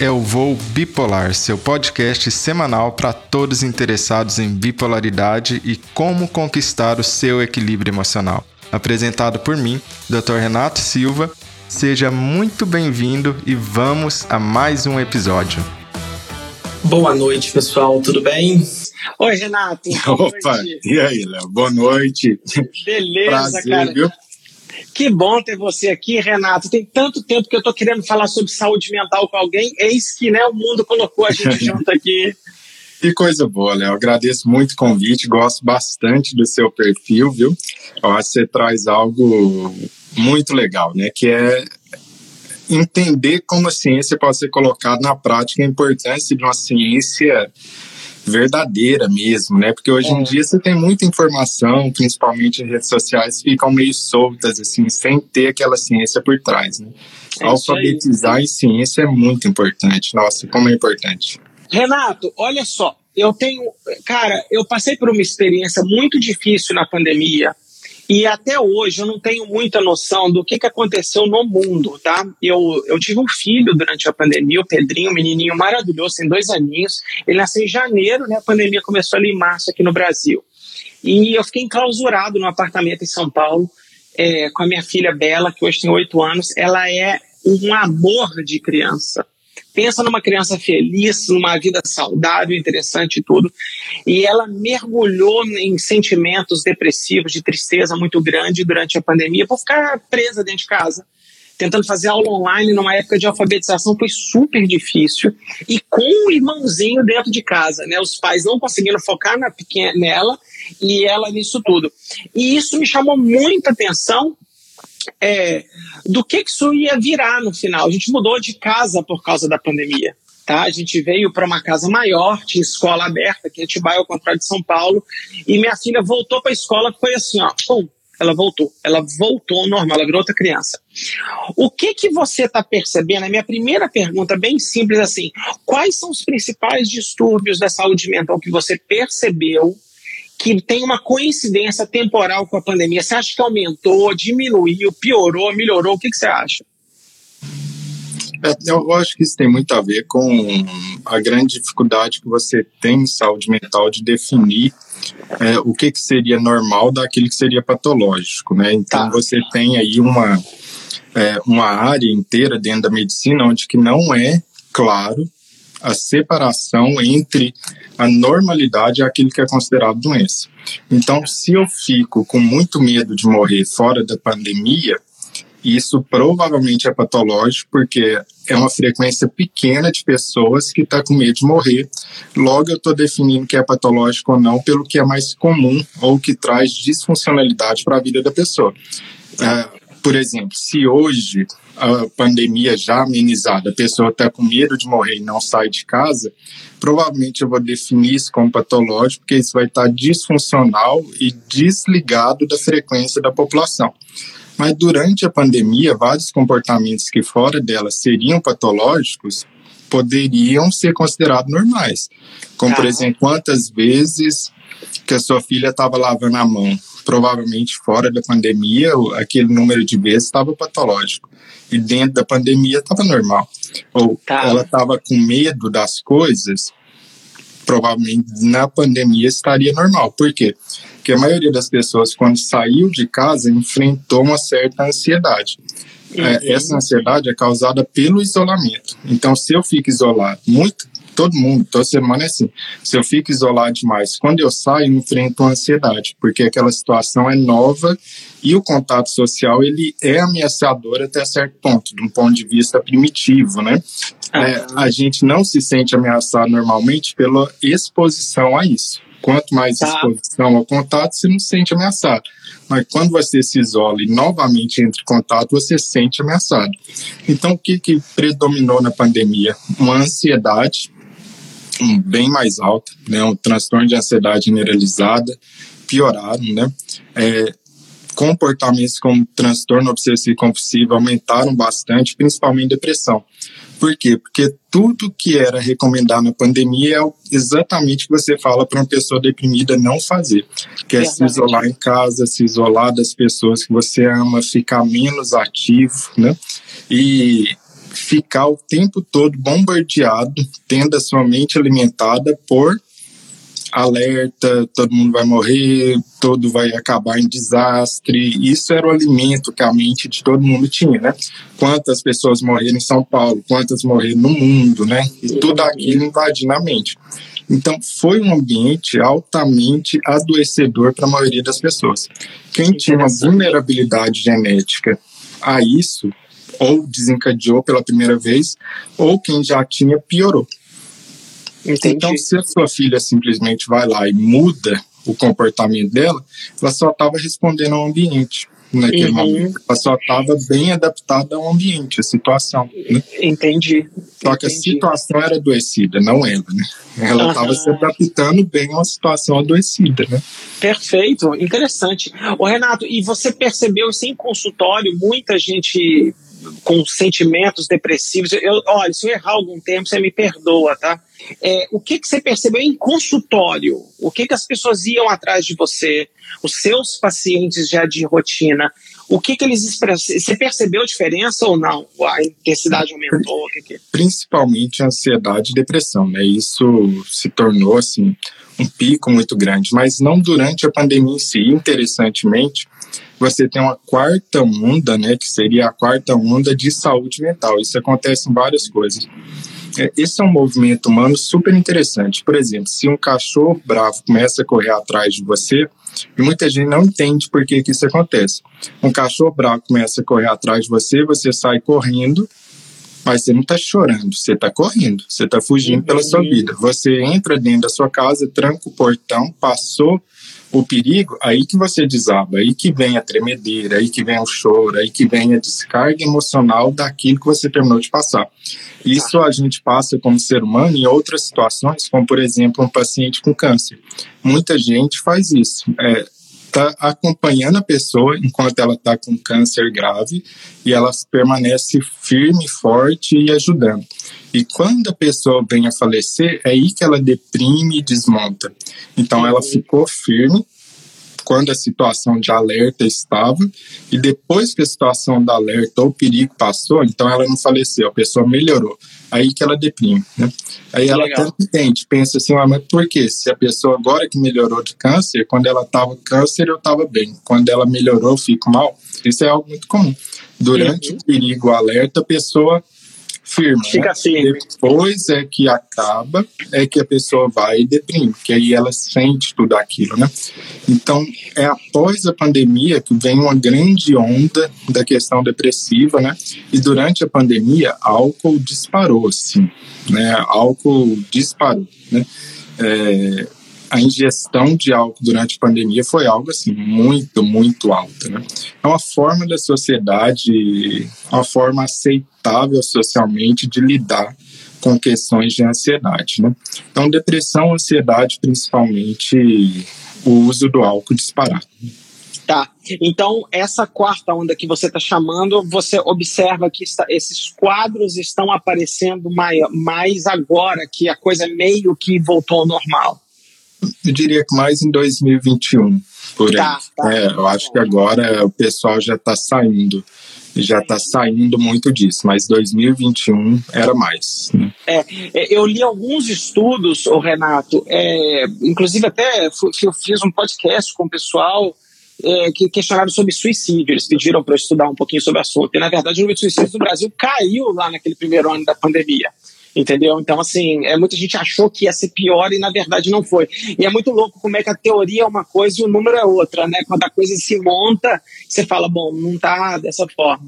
é o Voo Bipolar, seu podcast semanal para todos interessados em bipolaridade e como conquistar o seu equilíbrio emocional. Apresentado por mim, Dr. Renato Silva. Seja muito bem-vindo e vamos a mais um episódio. Boa noite, pessoal, tudo bem? Oi, Renato. Opa, e aí, Léo? Boa noite. Beleza, Prazer, cara. Viu? Que bom ter você aqui, Renato. Tem tanto tempo que eu tô querendo falar sobre saúde mental com alguém. Eis que né, o mundo colocou a gente junto aqui. Que coisa boa, Léo. Agradeço muito o convite, gosto bastante do seu perfil, viu? Eu acho que você traz algo muito legal, né? Que é entender como a ciência pode ser colocada na prática, a importância de uma ciência verdadeira mesmo, né? Porque hoje em dia você tem muita informação, principalmente em redes sociais, ficam meio soltas, assim, sem ter aquela ciência por trás, né? É. Alfabetizar em ciência é muito importante. Nossa, como é importante. Renato, olha só. Eu tenho. Cara, eu passei por uma experiência muito difícil na pandemia. E até hoje eu não tenho muita noção do que, que aconteceu no mundo, tá? Eu, eu tive um filho durante a pandemia, o Pedrinho, um menininho maravilhoso, tem dois aninhos. Ele nasceu em janeiro, né? A pandemia começou ali em março aqui no Brasil. E eu fiquei enclausurado num apartamento em São Paulo é, com a minha filha Bela, que hoje tem oito anos. Ela é um amor de criança. Pensa numa criança feliz, numa vida saudável, interessante e tudo. E ela mergulhou em sentimentos depressivos, de tristeza muito grande durante a pandemia, por ficar presa dentro de casa. Tentando fazer aula online numa época de alfabetização foi super difícil. E com o irmãozinho dentro de casa, né? Os pais não conseguindo focar na pequena, nela e ela nisso tudo. E isso me chamou muita atenção é, do que, isso ia virar no final. A gente mudou de casa por causa da pandemia. Tá? A gente veio para uma casa maior, tinha escola aberta, que a gente vai ao contrário de São Paulo, e minha filha voltou para a escola, foi assim, ó, pum, ela voltou, ela voltou ao normal, ela virou outra criança. O que que você está percebendo? A minha primeira pergunta, bem simples assim, quais são os principais distúrbios da saúde mental que você percebeu que tem uma coincidência temporal com a pandemia? Você acha que aumentou, diminuiu, piorou, melhorou? O que, que você acha? É, eu acho que isso tem muito a ver com a grande dificuldade que você tem em saúde mental de definir é, o que, que seria normal daquilo que seria patológico, né? Então Tá. você tem aí uma, é, uma área inteira dentro da medicina onde que não é claro a separação entre a normalidade e aquilo que é considerado doença. Então, se eu fico com muito medo de morrer fora da pandemia, isso provavelmente é patológico, porque é uma frequência pequena de pessoas que está com medo de morrer. Logo, eu estou definindo que é patológico ou não pelo que é mais comum ou que traz disfuncionalidade para a vida da pessoa. Ah, por exemplo, se hoje a pandemia já amenizada, a pessoa está com medo de morrer e não sai de casa, provavelmente eu vou definir isso como patológico, porque isso vai estar disfuncional e desligado da frequência da população. Mas durante a pandemia, vários comportamentos que fora dela seriam patológicos poderiam ser considerados normais. Como, por Tá. exemplo, quantas vezes que a sua filha estava lavando a mão? Provavelmente fora da pandemia, aquele número de vezes estava patológico. E dentro da pandemia estava normal. Ou Tá. ela estava com medo das coisas, provavelmente na pandemia estaria normal. Por quê? Porque a maioria das pessoas, quando saiu de casa, enfrentou uma certa ansiedade. É, essa ansiedade é causada pelo isolamento. Então, se eu fico isolado, muito, todo mundo, toda semana é assim. Se eu fico isolado demais, quando eu saio, eu enfrento uma ansiedade, porque aquela situação é nova e o contato social ele é ameaçador até certo ponto, de um ponto de vista primitivo, né? É, a gente não se sente ameaçado normalmente pela exposição a isso. Quanto mais Tá. exposição ao contato, você não se sente ameaçado. Mas quando você se isola e novamente entra em contato, você se sente ameaçado. Então, o que, que predominou na pandemia? Uma ansiedade bem mais alta, né? um transtorno de ansiedade generalizada, piorado, né? É, comportamentos como transtorno obsessivo compulsivo aumentaram bastante, principalmente depressão. Por quê? Porque tudo que era recomendado na pandemia é exatamente o que você fala para uma pessoa deprimida não fazer, que é se isolar em casa, se isolar das pessoas que você ama, ficar menos ativo, né? E ficar o tempo todo bombardeado, tendo a sua mente alimentada por alerta, todo mundo vai morrer, todo vai acabar em desastre. Isso era o alimento que a mente de todo mundo tinha, né? Quantas pessoas morreram em São Paulo, quantas morreram no mundo, né? E tudo aquilo invadindo a mente. Então, foi um ambiente altamente adoecedor para a maioria das pessoas. Quem tinha uma vulnerabilidade genética a isso, ou desencadeou pela primeira vez, ou quem já tinha piorou. Entendi. Então, se a sua filha simplesmente vai lá e muda o comportamento dela, ela só estava respondendo ao ambiente naquele uhum. momento. Ela só estava bem adaptada ao ambiente, à situação. Né? Entendi. Só que a situação era adoecida, não ela, né? Ela estava uhum. se adaptando bem a uma situação adoecida, né? Perfeito, interessante. O Renato, e você percebeu em consultório, muita gente com sentimentos depressivos. Eu, olha, se eu errar algum tempo, você me perdoa, tá? É, o que, que você percebeu em consultório? O que, que as pessoas iam atrás de você? Os seus pacientes já de rotina? O que, que eles expressam? Você percebeu a diferença ou não? A intensidade aumentou? Que que... Principalmente ansiedade e depressão, né? Isso se tornou, assim, um pico muito grande, mas não durante a pandemia em si. Interessantemente, você tem uma quarta onda, né, que seria a quarta onda de saúde mental. Isso acontece em várias coisas. É, esse é um movimento humano super interessante. Por exemplo, se um cachorro bravo começa a correr atrás de você, e muita gente não entende por que, que isso acontece. Um cachorro bravo começa a correr atrás de você, você sai correndo, mas você não está chorando, você está correndo, você está fugindo pela sua uhum. vida. Você entra dentro da sua casa, tranca o portão, passou o perigo, aí que você desaba, aí que vem a tremedeira, aí que vem o choro, aí que vem a descarga emocional daquilo que você terminou de passar. Isso a gente passa como ser humano em outras situações, como por exemplo um paciente com câncer. Muita gente faz isso. É, tá acompanhando a pessoa enquanto ela está com câncer grave e ela permanece firme, forte e ajudando. E quando a pessoa vem a falecer, é aí que ela deprime e desmonta. Então ela ficou firme, quando a situação de alerta estava, e depois que a situação da alerta ou perigo passou, então ela não faleceu, a pessoa melhorou. Aí que ela deprime, né? Aí ela Legal. tanto entende, pensa assim, ah, mas por quê? Se a pessoa agora que melhorou de câncer, quando ela estava câncer, eu estava bem. Quando ela melhorou, eu fico mal. Isso é algo muito comum. Durante uhum. o perigo, o alerta, a pessoa firma. Fica né? firme. Depois é que acaba, é que a pessoa vai e deprime, que aí ela sente tudo aquilo, né? Então, é após a pandemia que vem uma grande onda da questão depressiva, né? E durante a pandemia, álcool disparou, assim, né? Álcool disparou, né? É, a ingestão de álcool durante a pandemia foi algo assim muito, muito alta. Né? É uma forma da sociedade, uma forma aceitável socialmente de lidar com questões de ansiedade. Né? Então, depressão, ansiedade, principalmente o uso do álcool disparado. Tá. Então, essa quarta onda que você está chamando, você observa que está, esses quadros estão aparecendo mais, mais agora, que a coisa meio que voltou ao normal eu diria que mais em 2021, por. Tá, tá. É, eu acho que agora o pessoal já está saindo já está saindo muito disso, mas 2021 era mais. Né? É, é, eu li alguns estudos, o Renato, é, inclusive até eu fiz um podcast com o pessoal é, que questionaram sobre suicídio. Eles pediram para eu estudar um pouquinho sobre o assunto. E, na verdade, o número de suicídios no Brasil caiu lá naquele primeiro ano da pandemia entendeu? Então, assim, é, muita gente achou que ia ser pior e na verdade não foi. E é muito louco como é que a teoria é uma coisa e o número é outra, né? Quando a coisa se monta, você fala, bom, não tá dessa forma.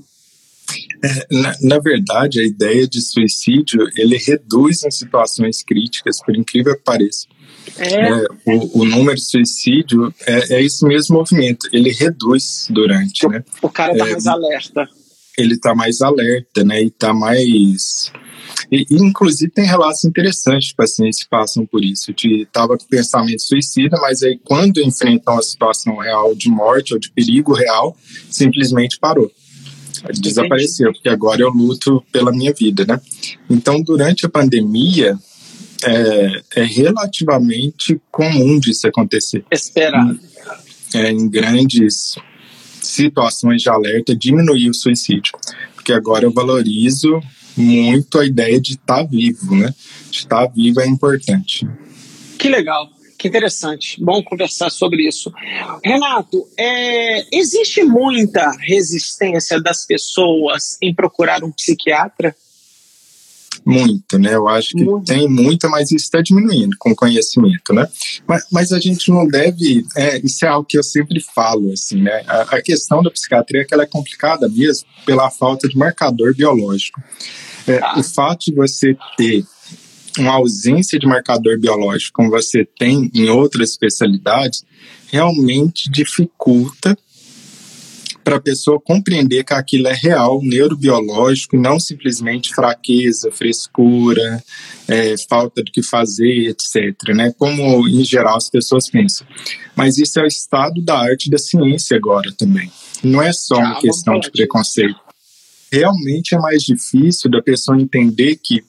É, na, na, verdade, a ideia de suicídio ele reduz em situações críticas, por incrível que pareça. É. É, o, o, número de suicídio é, é esse mesmo movimento, ele reduz durante, o, né? O cara tá é, mais alerta. Ele tá mais alerta, né? E tá mais e, inclusive, tem relatos interessantes de pacientes que passam por isso, de estava com pensamento suicida, mas aí quando enfrentam uma situação real de morte ou de perigo real, simplesmente parou. Desapareceu, porque agora eu luto pela minha vida, né? Então, durante a pandemia, é, é relativamente comum disso acontecer. Esperado. É, em grandes situações de alerta, diminuir o suicídio. Porque agora eu valorizo muito a ideia de estar tá vivo, né? De estar tá vivo é importante. Que legal. Que interessante, bom conversar sobre isso. Renato, é, existe muita resistência das pessoas em procurar um psiquiatra? Muito, né? Eu acho que Muito. tem muita, mas isso está diminuindo com o conhecimento, né? Mas, mas, a gente não deve. É, isso é algo que eu sempre falo, assim, né? A, a questão da psiquiatria é que ela é complicada mesmo pela falta de marcador biológico. É, ah. O fato de você ter uma ausência de marcador biológico, como você tem em outras especialidades, realmente dificulta para a pessoa compreender que aquilo é real, neurobiológico, e não simplesmente fraqueza, frescura, é, falta do que fazer, etc. Né? Como em geral as pessoas pensam. Mas isso é o estado da arte da ciência agora também. Não é só uma ah, questão de preconceito. Realmente é mais difícil da pessoa entender que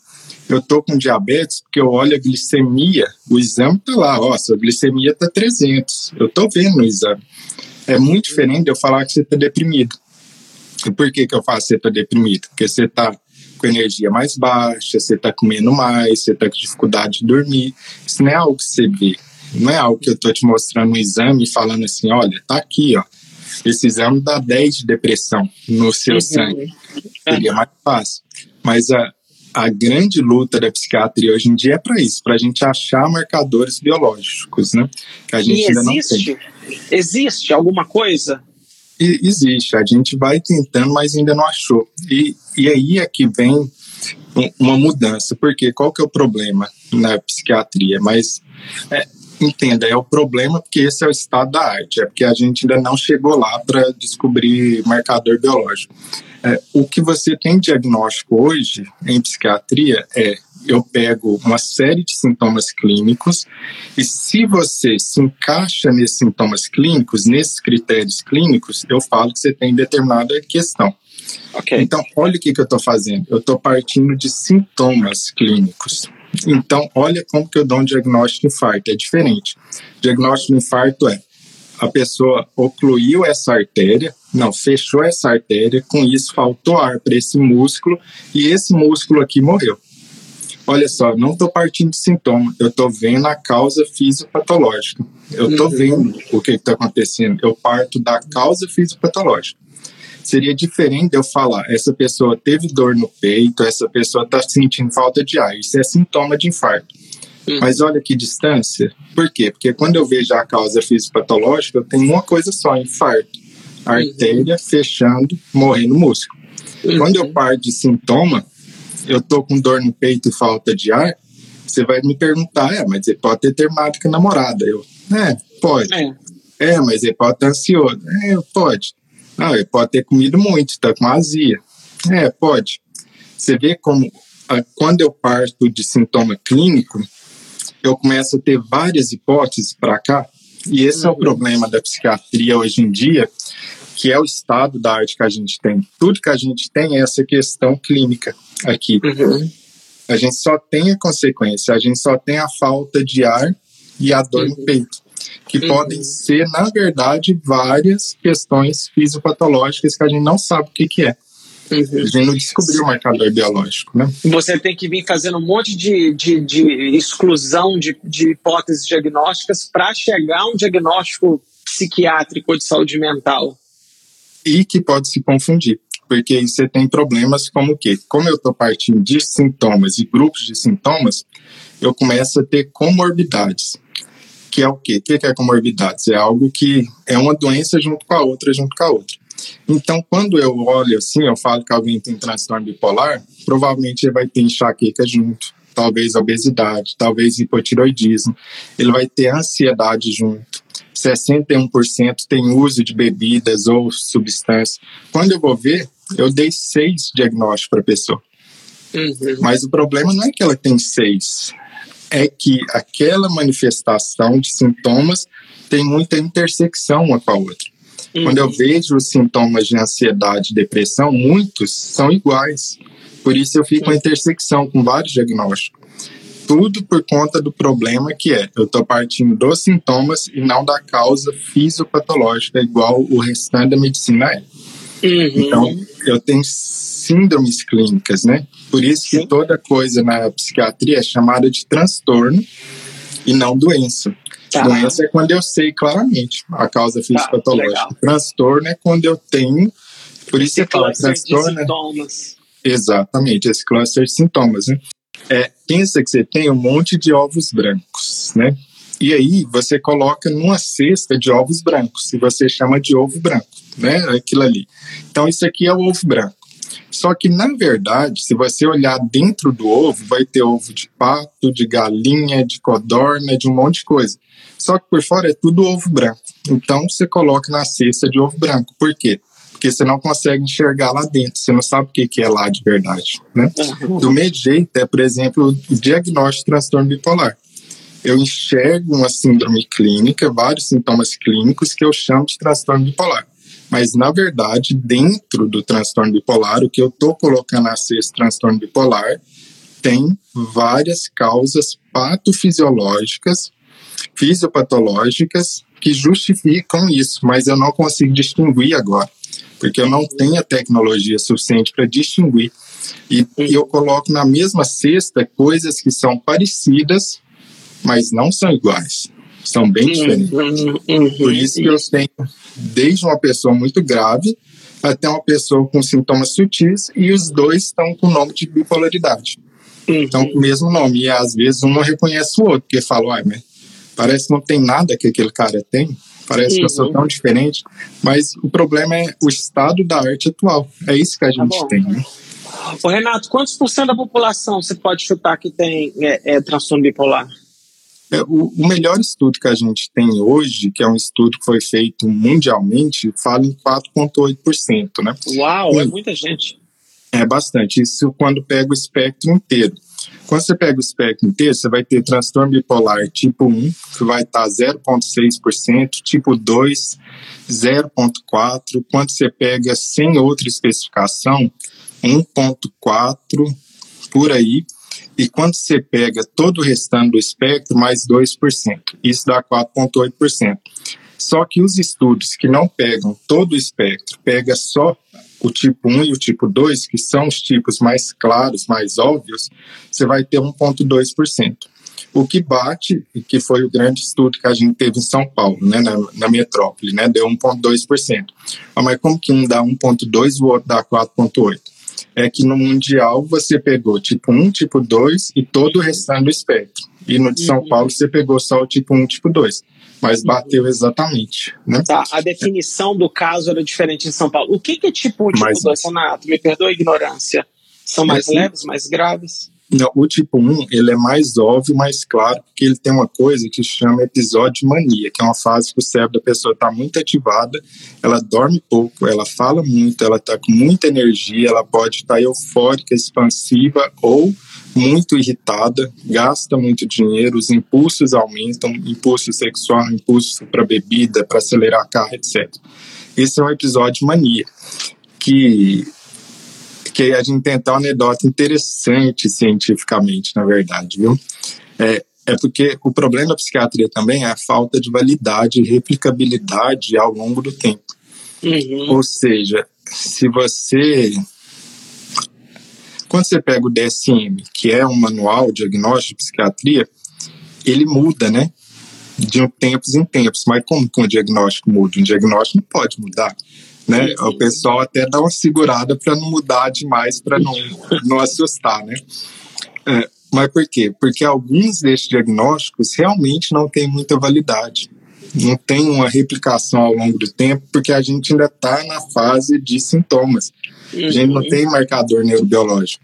eu tô com diabetes porque eu olho a glicemia, o exame tá lá, ó, sua glicemia tá 300, eu tô vendo no exame. É muito diferente de eu falar que você tá deprimido. E por que que eu faço que você tá deprimido? Porque você tá com energia mais baixa, você tá comendo mais, você tá com dificuldade de dormir. Isso não é algo que você vê. Não é algo que eu tô te mostrando no exame e falando assim, olha, tá aqui, ó. Esse exame dá 10 de depressão no seu uhum. sangue. Seria mais fácil. Mas a, a grande luta da psiquiatria hoje em dia é para isso, para a gente achar marcadores biológicos, né? Que a gente e ainda existe, não tem. Existe alguma coisa? E, existe, a gente vai tentando, mas ainda não achou. E, e aí é que vem uma mudança, porque qual que é o problema na psiquiatria? Mas é, entenda, é o problema porque esse é o estado da arte, é porque a gente ainda não chegou lá para descobrir marcador biológico. É, o que você tem diagnóstico hoje em psiquiatria é eu pego uma série de sintomas clínicos e se você se encaixa nesses sintomas clínicos, nesses critérios clínicos, eu falo que você tem determinada questão. Okay. Então, olha o que, que eu estou fazendo. Eu estou partindo de sintomas clínicos. Então, olha como que eu dou um diagnóstico de infarto. É diferente. O diagnóstico de infarto é a pessoa ocluiu essa artéria, não, fechou essa artéria, com isso faltou ar para esse músculo e esse músculo aqui morreu. Olha só, não estou partindo de sintoma, eu estou vendo a causa fisiopatológica. Eu estou uhum. vendo o que está acontecendo. Eu parto da causa fisiopatológica. Seria diferente eu falar, essa pessoa teve dor no peito, essa pessoa está sentindo falta de ar. Isso é sintoma de infarto. Uhum. Mas olha que distância. Por quê? Porque quando eu vejo a causa fisiopatológica, eu tenho uma coisa só, infarto. Artéria uhum. fechando, morrendo músculo. Uhum. Quando eu paro de sintoma, eu tô com dor no peito e falta de ar, você vai me perguntar, é, mas ele pode ter terminado com a namorada. Eu, é, pode. É. é, mas ele pode estar ansioso. É, pode. Não, ele pode ter comido muito, tá com azia. É, pode. Você vê como, quando eu parto de sintoma clínico, eu começo a ter várias hipóteses para cá, e esse é o uhum. problema da psiquiatria hoje em dia, que é o estado da arte que a gente tem. Tudo que a gente tem é essa questão clínica aqui. Uhum. A gente só tem a consequência, a gente só tem a falta de ar e a dor uhum. no peito, que uhum. podem ser, na verdade, várias questões fisiopatológicas que a gente não sabe o que, que é. Uhum. A gente não descobriu o marcador biológico, né? Você tem que vir fazendo um monte de, de, de exclusão de, de hipóteses diagnósticas para chegar a um diagnóstico psiquiátrico ou de saúde mental. E que pode se confundir, porque aí você tem problemas como o quê? Como eu estou partindo de sintomas e grupos de sintomas, eu começo a ter comorbidades. Que é o quê? O que é comorbidades? É algo que é uma doença junto com a outra, junto com a outra. Então, quando eu olho assim, eu falo que alguém tem transtorno bipolar, provavelmente ele vai ter enxaqueca junto, talvez obesidade, talvez hipotiroidismo, ele vai ter ansiedade junto. 61% tem uso de bebidas ou substâncias. Quando eu vou ver, eu dei seis diagnósticos para a pessoa. Uhum. Mas o problema não é que ela tem seis, é que aquela manifestação de sintomas tem muita intersecção uma com a outra. Uhum. Quando eu vejo os sintomas de ansiedade e depressão, muitos são iguais. Por isso eu fico com intersecção com vários diagnósticos. Tudo por conta do problema que é, eu estou partindo dos sintomas e não da causa fisiopatológica, igual o restante da medicina é. Uhum. Então, eu tenho síndromes clínicas, né? Por isso que Sim. toda coisa na psiquiatria é chamada de transtorno e não doença. Tá. Doença é quando eu sei claramente a causa tá, fisiopatológica. Tá, transtorno é quando eu tenho. Por isso esse você fala transtorno. sintomas. Exatamente, esse cluster de sintomas, né? É, pensa que você tem um monte de ovos brancos, né? E aí você coloca numa cesta de ovos brancos, e você chama de ovo branco, né? Aquilo ali. Então isso aqui é o ovo branco. Só que, na verdade, se você olhar dentro do ovo, vai ter ovo de pato, de galinha, de codorna, de um monte de coisa. Só que por fora é tudo ovo branco. Então você coloca na cesta de ovo branco. Por quê? Porque você não consegue enxergar lá dentro, você não sabe o que é lá de verdade. Né? Uhum. Do mesmo jeito é, por exemplo, o diagnóstico de transtorno bipolar. Eu enxergo uma síndrome clínica, vários sintomas clínicos que eu chamo de transtorno bipolar. Mas, na verdade, dentro do transtorno bipolar, o que eu estou colocando a ser esse transtorno bipolar tem várias causas patofisiológicas, fisiopatológicas, que justificam isso, mas eu não consigo distinguir agora, porque eu não tenho a tecnologia suficiente para distinguir. E, eu coloco na mesma cesta coisas que são parecidas, mas não são iguais são bem diferentes. Uhum, uhum, Por isso que eu tenho desde uma pessoa muito grave até uma pessoa com sintomas sutis e os dois estão com o nome de bipolaridade. Uhum. Então, com o mesmo nome. E às vezes um não reconhece o outro, porque fala, uai, mas parece que não tem nada que aquele cara tem. Parece que eu sou tão diferente. Mas o problema é o estado da arte atual. É isso que a tá gente tá tem, né? Ô, Renato, quantos por cento da população você pode chutar que tem é, é transtorno bipolar? É, o, o, melhor estudo que a gente tem hoje, que é um estudo que foi feito mundialmente, fala em 4,8%, né? Uau, e, é muita gente. É bastante. Isso quando pega o espectro inteiro. Quando você pega o espectro inteiro, você vai ter transtorno bipolar tipo 1, que vai estar 0,6%, tipo 2, 0,4%. Quando você pega sem outra especificação, 1,4% por aí. E quando você pega todo o restante do espectro, mais 2%, isso dá 4,8%. Só que os estudos que não pegam todo o espectro, pega só o tipo 1 e o tipo 2, que são os tipos mais claros, mais óbvios, você vai ter 1,2%. O que bate, que foi o grande estudo que a gente teve em São Paulo, né, na, na metrópole, né, deu 1,2%. Mas como que um dá 1,2% e o outro dá 4,8%? é que no Mundial você pegou tipo 1, tipo 2 e todo o restante do espectro. E no de São uhum. Paulo você pegou só o tipo 1, tipo 2. Mas bateu exatamente. Né? Tá, a definição do caso era diferente em São Paulo. O que, que é tipo 1, tipo 2, Renato? Me perdoa a ignorância. São mais leves, mais graves? Não, o tipo 1, ele é mais óbvio, mais claro, porque ele tem uma coisa que chama episódio de mania, que é uma fase que o cérebro da pessoa está muito ativada, ela dorme pouco, ela fala muito, ela está com muita energia, ela pode estar tá eufórica, expansiva ou muito irritada, gasta muito dinheiro, os impulsos aumentam, impulso sexual, impulso para bebida, para acelerar carro, etc. Esse é um episódio mania, que que a gente até uma anedota interessante cientificamente, na verdade, viu? É, é porque o problema da psiquiatria também é a falta de validade e replicabilidade ao longo do tempo. Uhum. Ou seja, se você. Quando você pega o DSM, que é um manual de diagnóstico de psiquiatria, ele muda, né? De tempos em tempos. Mas como que um diagnóstico muda? Um diagnóstico não pode mudar né? O pessoal até dá uma segurada para não mudar demais, para não, não assustar, né? É, mas por quê? Porque alguns desses diagnósticos realmente não têm muita validade. Não tem uma replicação ao longo do tempo, porque a gente ainda está na fase de sintomas. A gente não uhum. tem marcador neurobiológico.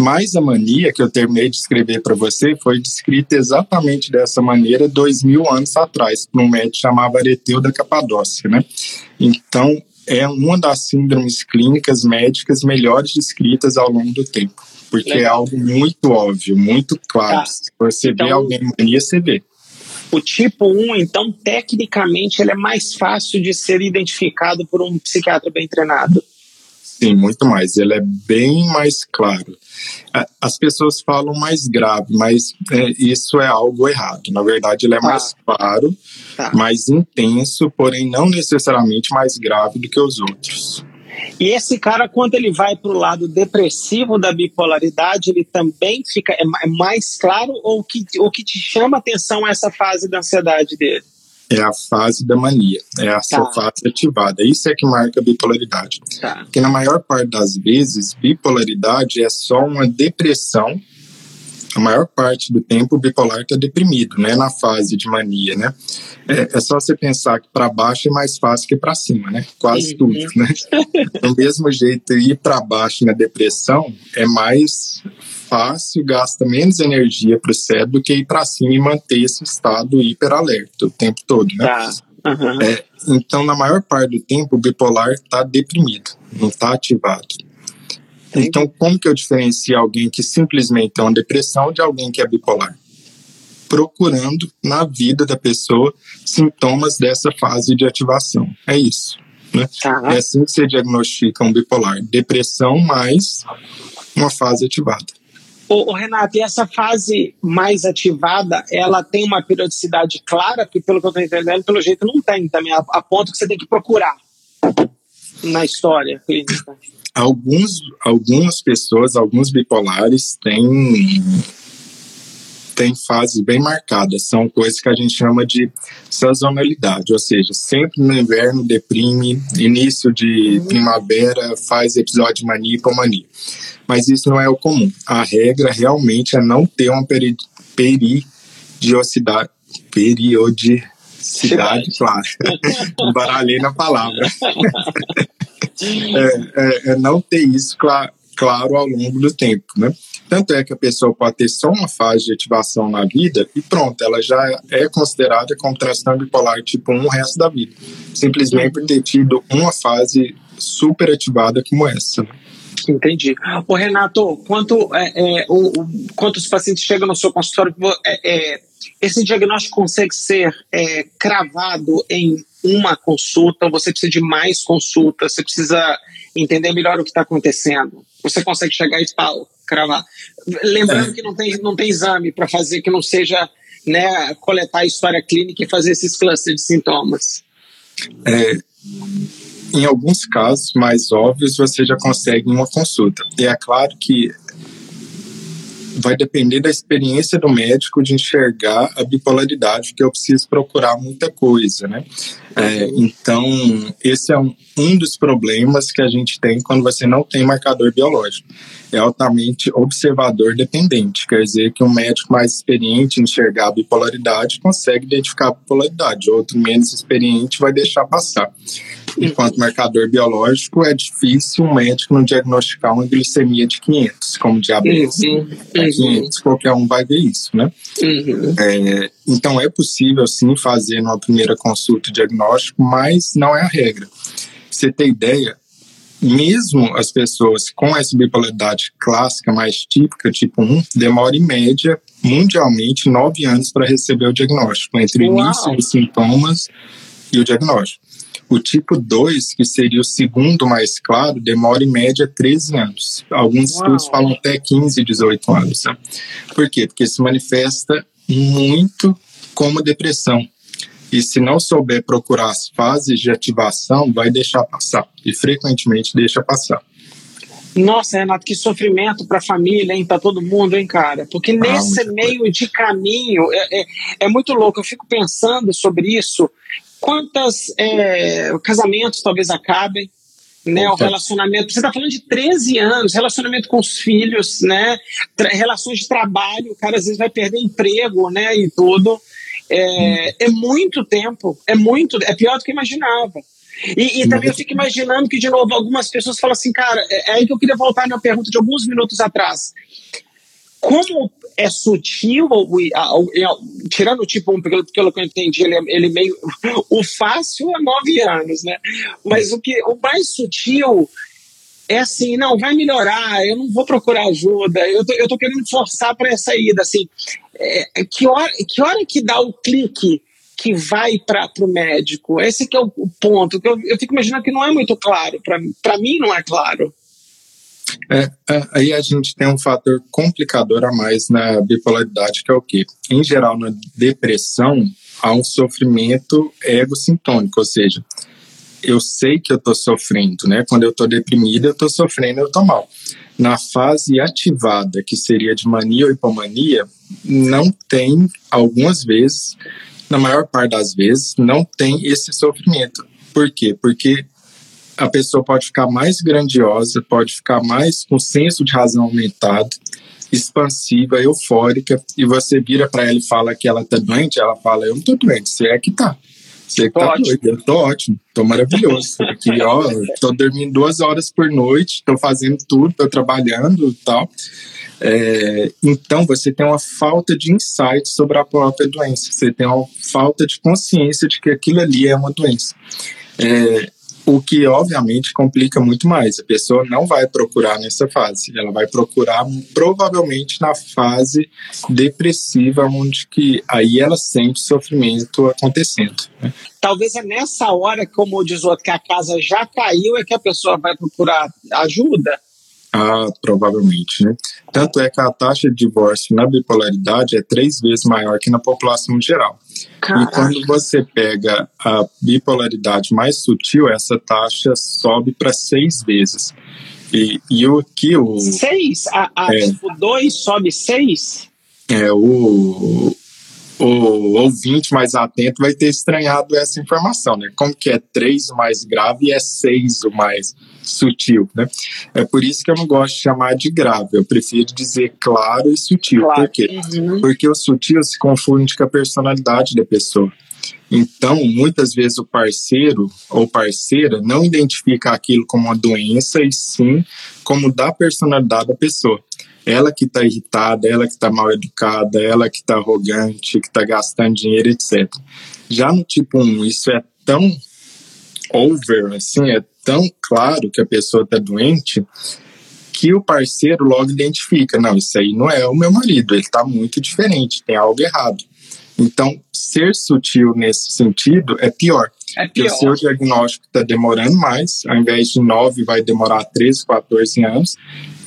Mas a mania que eu terminei de escrever para você foi descrita exatamente dessa maneira dois mil anos atrás, por um médico chamado Areteu da Capadócia, né? Então, é uma das síndromes clínicas médicas melhores descritas ao longo do tempo. Porque é Legal. é algo muito óbvio, muito claro. Tá. Se você então, vê alguém mania, você vê. O tipo 1, então, tecnicamente, ele é mais fácil de ser identificado por um psiquiatra bem treinado. Sim, muito mais. Ele é bem mais claro. As pessoas falam mais grave, mas é, isso é algo errado. Na verdade, ele é mais ah. claro, tá. mais intenso, porém não necessariamente mais grave do que os outros. E esse cara, quando ele vai para o lado depressivo da bipolaridade, ele também fica é, é mais claro ou que o que te chama atenção essa fase da ansiedade dele? É a fase da mania, é a tá. sua fase ativada. Isso é que marca a bipolaridade. Tá. Porque na maior parte das vezes, bipolaridade é só uma depressão a maior parte do tempo o bipolar está deprimido, né, na fase de mania, né? É, é só você pensar que para baixo é mais fácil que para cima, né? Quase tudo, né? Do mesmo jeito, ir para baixo na depressão é mais fácil, gasta menos energia para o cérebro do que ir para cima e manter esse estado hiperalerta o tempo todo, né? Tá. Uhum. É, então, na maior parte do tempo, o bipolar está deprimido, não está ativado. Então, como que eu diferencio alguém que simplesmente tem uma depressão de alguém que é bipolar? Procurando na vida da pessoa sintomas dessa fase de ativação. É isso. Né? Tá. É assim que você diagnostica um bipolar. Depressão mais uma fase ativada. Ô, Renato, e essa fase mais ativada, ela tem uma periodicidade clara? Porque pelo que eu estou entendendo, pelo jeito não tem também, a, a ponto que você tem que procurar na história clínica alguns, algumas pessoas, alguns bipolares têm tem fases bem marcadas, são coisas que a gente chama de sazonalidade, ou seja, sempre no inverno deprime, início de primavera faz episódio de mania e hipomania. Mas isso não é o comum. A regra realmente é não ter uma peri periodicidade, periodicidade, claro, embaralhei na palavra. é, é, é, não ter isso claro, claro ao longo do tempo, né? Tanto é que a pessoa pode ter só uma fase de ativação na vida e pronto, ela já é considerada como transtorno bipolar tipo 1 o resto da vida. Simplesmente por ter tido uma fase super ativada como essa. Entendi. O Renato, quanto, é, é, o, o, quantos pacientes chegam no seu consultório, é, é esse diagnóstico consegue ser é, cravado em uma consulta, ou você precisa de mais consultas, você precisa entender melhor o que está acontecendo. Você consegue chegar e pau, cravar. Lembrando é. que não tem, não tem exame para fazer que não seja né, coletar a história clínica e fazer esses clusters de sintomas. É, em alguns casos mais óbvios, você já consegue uma consulta. E é claro que vai depender da experiência do médico de enxergar a bipolaridade, que eu preciso procurar muita coisa, né? É, então, esse é um, um dos problemas que a gente tem quando você não tem marcador biológico. É altamente observador dependente, quer dizer que um médico mais experiente em enxergar a bipolaridade consegue identificar a bipolaridade, outro menos experiente vai deixar passar. Enquanto marcador biológico, é difícil um médico não diagnosticar uma glicemia de 500, como diabetes. Uhum. É 500, qualquer um vai ver isso, né? Uhum. É, então, é possível, sim, fazer numa primeira consulta diagnóstico, mas não é a regra. Você ter ideia, mesmo as pessoas com essa bipolaridade clássica mais típica, tipo 1, demora em média, mundialmente, nove anos para receber o diagnóstico, entre o início dos sintomas e o diagnóstico. O tipo 2, que seria o segundo mais claro, demora em média 13 anos. Alguns Uau. estudos falam até 15, 18 anos. Né? Por quê? Porque se manifesta muito como depressão. E se não souber procurar as fases de ativação, vai deixar passar. E frequentemente deixa passar. Nossa, Renato, que sofrimento para a família, hein? Para todo mundo, hein, cara? Porque ah, nesse meio coisa. de caminho é, é, é, muito louco. Eu fico pensando sobre isso quantos é, casamentos talvez acabem, né, o relacionamento. Você está falando de 13 anos, relacionamento com os filhos, né, relações de trabalho, o cara às vezes vai perder emprego, né, e tudo. É, é muito tempo, é muito, é pior do que eu imaginava. E, e, também eu fico imaginando que, de novo, algumas pessoas falam assim, cara, é, é aí que eu queria voltar na pergunta de alguns minutos atrás. Como é sutil, tirando tipo 1, pelo, pelo que eu entendi, ele, é, ele é meio. O fácil é nove anos, né? Mas o, que, o mais sutil é assim, não, vai melhorar, eu não vou procurar ajuda, eu tô, eu tô querendo forçar para essa ida, assim, é, que, hora, que hora que dá o clique que vai para o médico? Esse que é o, o ponto, que eu, eu fico imaginando que não é muito claro, para mim não é claro. É, é, aí a gente tem um fator complicador a mais na bipolaridade, que é o quê? Em geral, na depressão, há um sofrimento ego-sintônico, ou seja, eu sei que eu estou sofrendo, né? Quando eu estou deprimido, eu estou sofrendo, eu estou mal. Na fase ativada, que seria de mania ou hipomania, não tem, algumas vezes, na maior parte das vezes, não tem esse sofrimento. Por quê? Porque a pessoa pode ficar mais grandiosa, pode ficar mais com senso de razão aumentado, expansiva, eufórica, e você vira para ela e fala que ela está doente, ela fala: Eu não estou doente, você é que está. Você que tá doido, eu tô ótimo, tô maravilhoso. Aqui, ó, tô dormindo duas horas por noite, tô fazendo tudo, tô trabalhando e tal. É, então, você tem uma falta de insight sobre a própria doença, você tem uma falta de consciência de que aquilo ali é uma doença. É, o que obviamente complica muito mais. A pessoa não vai procurar nessa fase, ela vai procurar provavelmente na fase depressiva, onde que aí ela sente sofrimento acontecendo. Né? Talvez é nessa hora, como diz o outro, que a casa já caiu, é que a pessoa vai procurar ajuda. Ah, provavelmente, né? Tanto é que a taxa de divórcio na bipolaridade é três vezes maior que na população geral. Caraca. E quando você pega a bipolaridade mais sutil, essa taxa sobe para seis vezes. E, e o que o. Seis? A, a é, tipo 2 sobe seis? É, o, o ouvinte mais atento vai ter estranhado essa informação, né? Como que é três o mais grave e é seis o mais sutil, né? É por isso que eu não gosto de chamar de grave, eu prefiro dizer claro e sutil. Claro. Por quê? Uhum. Porque o sutil se confunde com a personalidade da pessoa. Então, muitas vezes o parceiro ou parceira não identifica aquilo como uma doença e sim como da personalidade da pessoa. Ela que está irritada, ela que está mal educada, ela que está arrogante, que está gastando dinheiro, etc. Já no tipo 1, isso é tão over, assim, é tão claro que a pessoa está doente que o parceiro logo identifica: não, isso aí não é o meu marido, ele está muito diferente, tem algo errado. Então, ser sutil nesse sentido é pior. É pior. Porque o seu diagnóstico está demorando mais, ao invés de 9, vai demorar 13, 14 anos,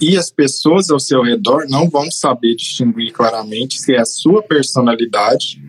e as pessoas ao seu redor não vão saber distinguir claramente se é a sua personalidade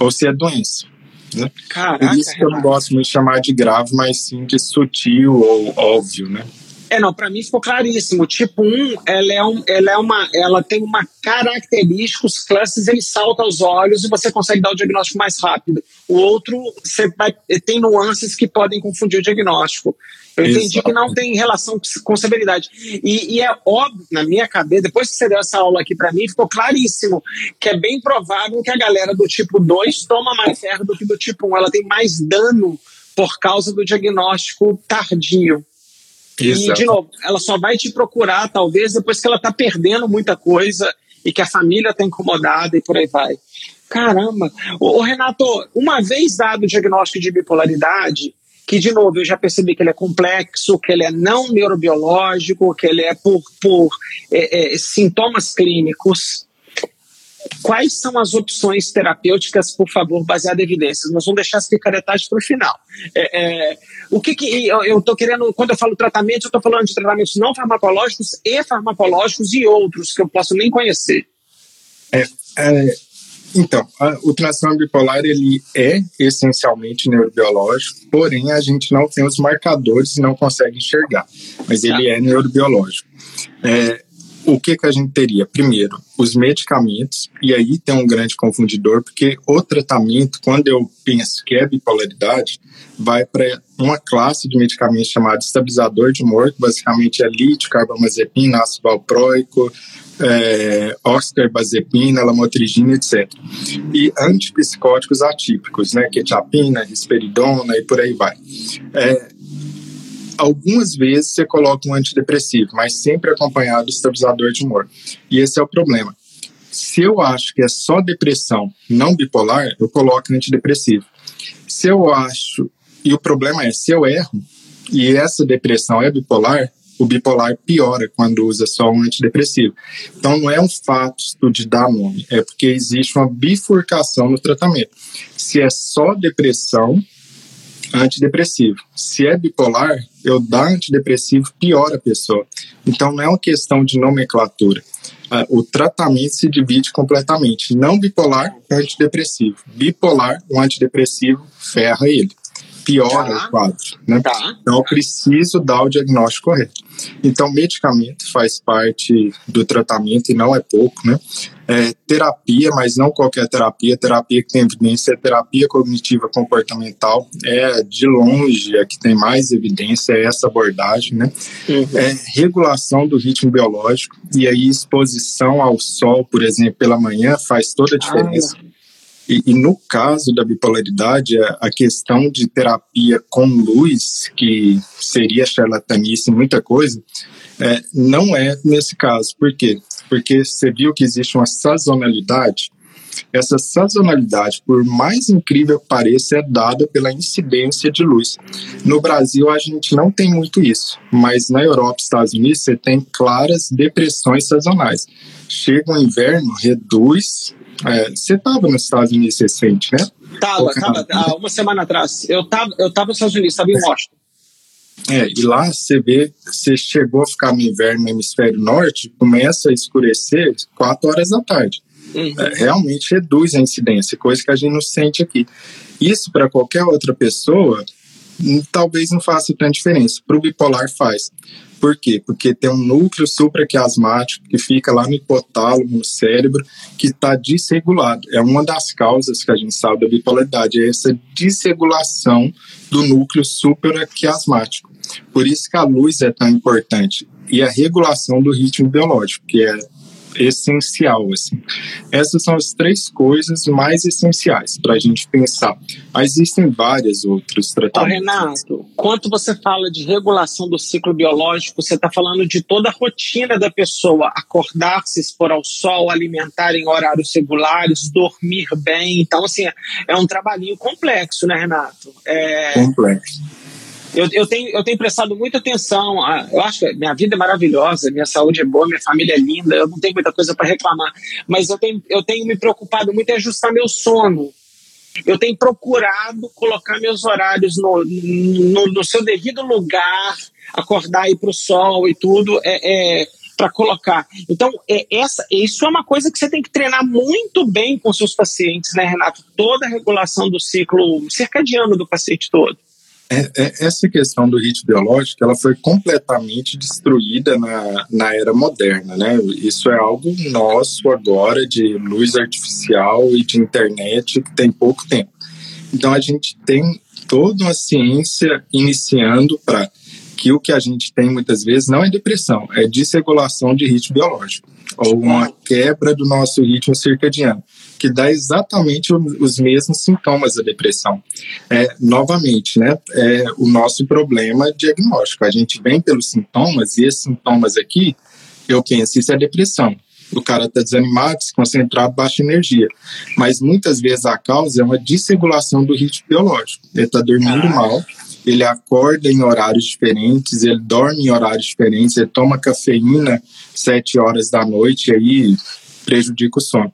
ou se é doença. Né? Caraca, Por isso que eu não gosto muito de chamar de grave, mas sim de sutil ou óbvio, né? É, não, para mim ficou claríssimo. Tipo 1, ela, é um, ela, é uma, ela tem uma característica, os classes ele salta aos olhos e você consegue dar o diagnóstico mais rápido. O outro, você vai, tem nuances que podem confundir o diagnóstico. Eu entendi que não tem relação com severidade. E, e, é óbvio, na minha cabeça, depois que você deu essa aula aqui para mim, ficou claríssimo que é bem provável que a galera do tipo 2 toma mais ferro do que do tipo 1. Ela tem mais dano por causa do diagnóstico tardio. Exato. E, de novo, ela só vai te procurar, talvez, depois que ela está perdendo muita coisa e que a família está incomodada e por aí vai. Caramba! Ô, Renato, uma vez dado o diagnóstico de bipolaridade, que, de novo, eu já percebi que ele é complexo, que ele é não neurobiológico, que ele é por, por é, é, sintomas clínicos, Quais são as opções terapêuticas, por favor, baseadas em evidências? Nós vamos deixar as picaretas para o final. É, é, o que, que eu estou querendo, quando eu falo tratamento, eu estou falando de tratamentos não farmacológicos e farmacológicos e outros que eu posso nem conhecer. É, é então, a, o transtorno bipolar ele é essencialmente neurobiológico, porém a gente não tem os marcadores e não consegue enxergar, mas ele é neurobiológico. É, o que, que a gente teria? Primeiro, os medicamentos, e aí tem um grande confundidor, porque o tratamento, quando eu penso que é bipolaridade, vai para uma classe de medicamentos chamado estabilizador de humor, que basicamente é lítio, carbamazepina, ácido valproico, é, oxcarbazepina, lamotrigina, etc. E antipsicóticos atípicos, né, quetiapina, risperidona e por aí vai. É, algumas vezes você coloca um antidepressivo, mas sempre acompanhado do estabilizador de humor. E esse é o problema. Se eu acho que é só depressão não bipolar, eu coloco antidepressivo. Se eu acho, e o problema é, se eu erro e essa depressão é bipolar, o bipolar piora quando usa só um antidepressivo. Então não é um fato de dar nome, é porque existe uma bifurcação no tratamento. Se é só depressão, antidepressivo. Se é bipolar, eu dar antidepressivo piora a pessoa. Então não é uma questão de nomenclatura. Ah, o tratamento se divide completamente. Não bipolar, antidepressivo. Bipolar, o antidepressivo ferra ele. Piora tá. o quadro. Né? Tá. Então, eu preciso dar o diagnóstico correto. Então, medicamento faz parte do tratamento e não é pouco, né? É, terapia, mas não qualquer terapia, terapia que tem evidência, é terapia cognitiva comportamental, é de longe a que tem mais evidência, é essa abordagem, né? Uhum. É regulação do ritmo biológico, e aí exposição ao sol, por exemplo, pela manhã faz toda a diferença. Ah, e, e, no caso da bipolaridade, a, a, questão de terapia com luz, que seria charlatanice muita coisa, é, não é nesse caso. Por quê? Porque você viu que existe uma sazonalidade. Essa sazonalidade, por mais incrível que pareça, é dada pela incidência de luz. No Brasil, a gente não tem muito isso, mas na Europa e Estados Unidos, você tem claras depressões sazonais. Chega o inverno, reduz é, você estava nos Estados Unidos recente, né? Tava, tava, há uma semana atrás. Eu tava, eu tava nos Estados Unidos, estava em Washington. É, e lá você vê, você chegou a ficar no inverno no hemisfério norte, começa a escurecer 4 horas da tarde. Uhum. É, realmente reduz a incidência, coisa que a gente não sente aqui. Isso para qualquer outra pessoa hum, talvez não faça tanta diferença. Para o bipolar faz. Por quê? Porque tem um núcleo supraquiasmático que fica lá no hipotálamo, no cérebro, que está desregulado. É uma das causas que a gente sabe da bipolaridade, é essa desregulação do núcleo supraquiasmático. Por isso que a luz é tão importante. E a regulação do ritmo biológico, que é essencial. Assim. Essas são as três coisas mais essenciais para a gente pensar. Mas existem vários outros tratamentos. Renato, quando você fala de regulação do ciclo biológico, você está falando de toda a rotina da pessoa, acordar, se expor ao sol, alimentar em horários regulares, dormir bem. Então, assim, é um trabalhinho complexo, né, Renato? É... Complexo. Eu, eu, tenho, eu tenho prestado muita atenção. A, eu acho que minha vida é maravilhosa, minha saúde é boa, minha família é linda, eu não tenho muita coisa para reclamar. Mas eu tenho, eu tenho me preocupado muito em ajustar meu sono. Eu tenho procurado colocar meus horários no, no, no seu devido lugar, acordar, ir para o sol e tudo, é, é para colocar. Então, é, essa, isso é uma coisa que você tem que treinar muito bem com seus pacientes, né, Renato? Toda a regulação do ciclo circadiano do paciente todo. É, é, essa questão do ritmo biológico ela foi completamente destruída na, na era moderna, né? Isso é algo nosso agora de luz artificial e de internet que tem pouco tempo. Então a gente tem toda uma ciência iniciando para que o que a gente tem muitas vezes não é depressão, é desregulação de ritmo biológico ou uma quebra do nosso ritmo circadiano que dá exatamente os mesmos sintomas da depressão. É, novamente, né, é o nosso problema diagnóstico. A gente vem pelos sintomas e esses sintomas aqui, eu penso, isso é depressão. O cara está desanimado, desconcentrado, baixa energia. Mas muitas vezes a causa é uma desregulação do ritmo biológico. Ele está dormindo ah. mal, ele acorda em horários diferentes, ele dorme em horários diferentes, ele toma cafeína sete horas da noite, aí prejudica o sono.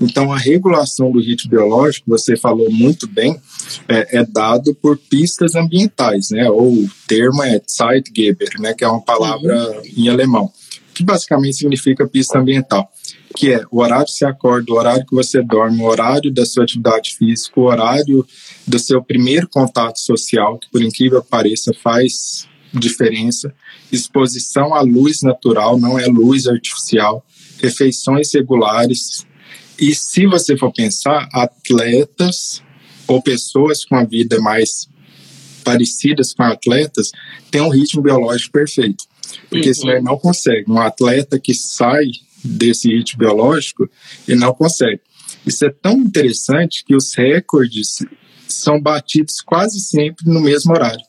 Então, a regulação do ritmo biológico, você falou muito bem, é, é dado por pistas ambientais, né? Ou o termo é Zeitgeber, né? Que é uma palavra uhum. em alemão, que basicamente significa pista ambiental que é o horário que você acorda, o horário que você dorme, o horário da sua atividade física, o horário do seu primeiro contato social, que por incrível que pareça faz diferença, exposição à luz natural, não é luz artificial, refeições regulares. E se você for pensar, atletas ou pessoas com a vida mais parecidas com atletas têm um ritmo biológico perfeito. Porque uhum. senão não consegue. Um atleta que sai desse ritmo biológico, ele não consegue. Isso é tão interessante que os recordes são batidos quase sempre no mesmo horário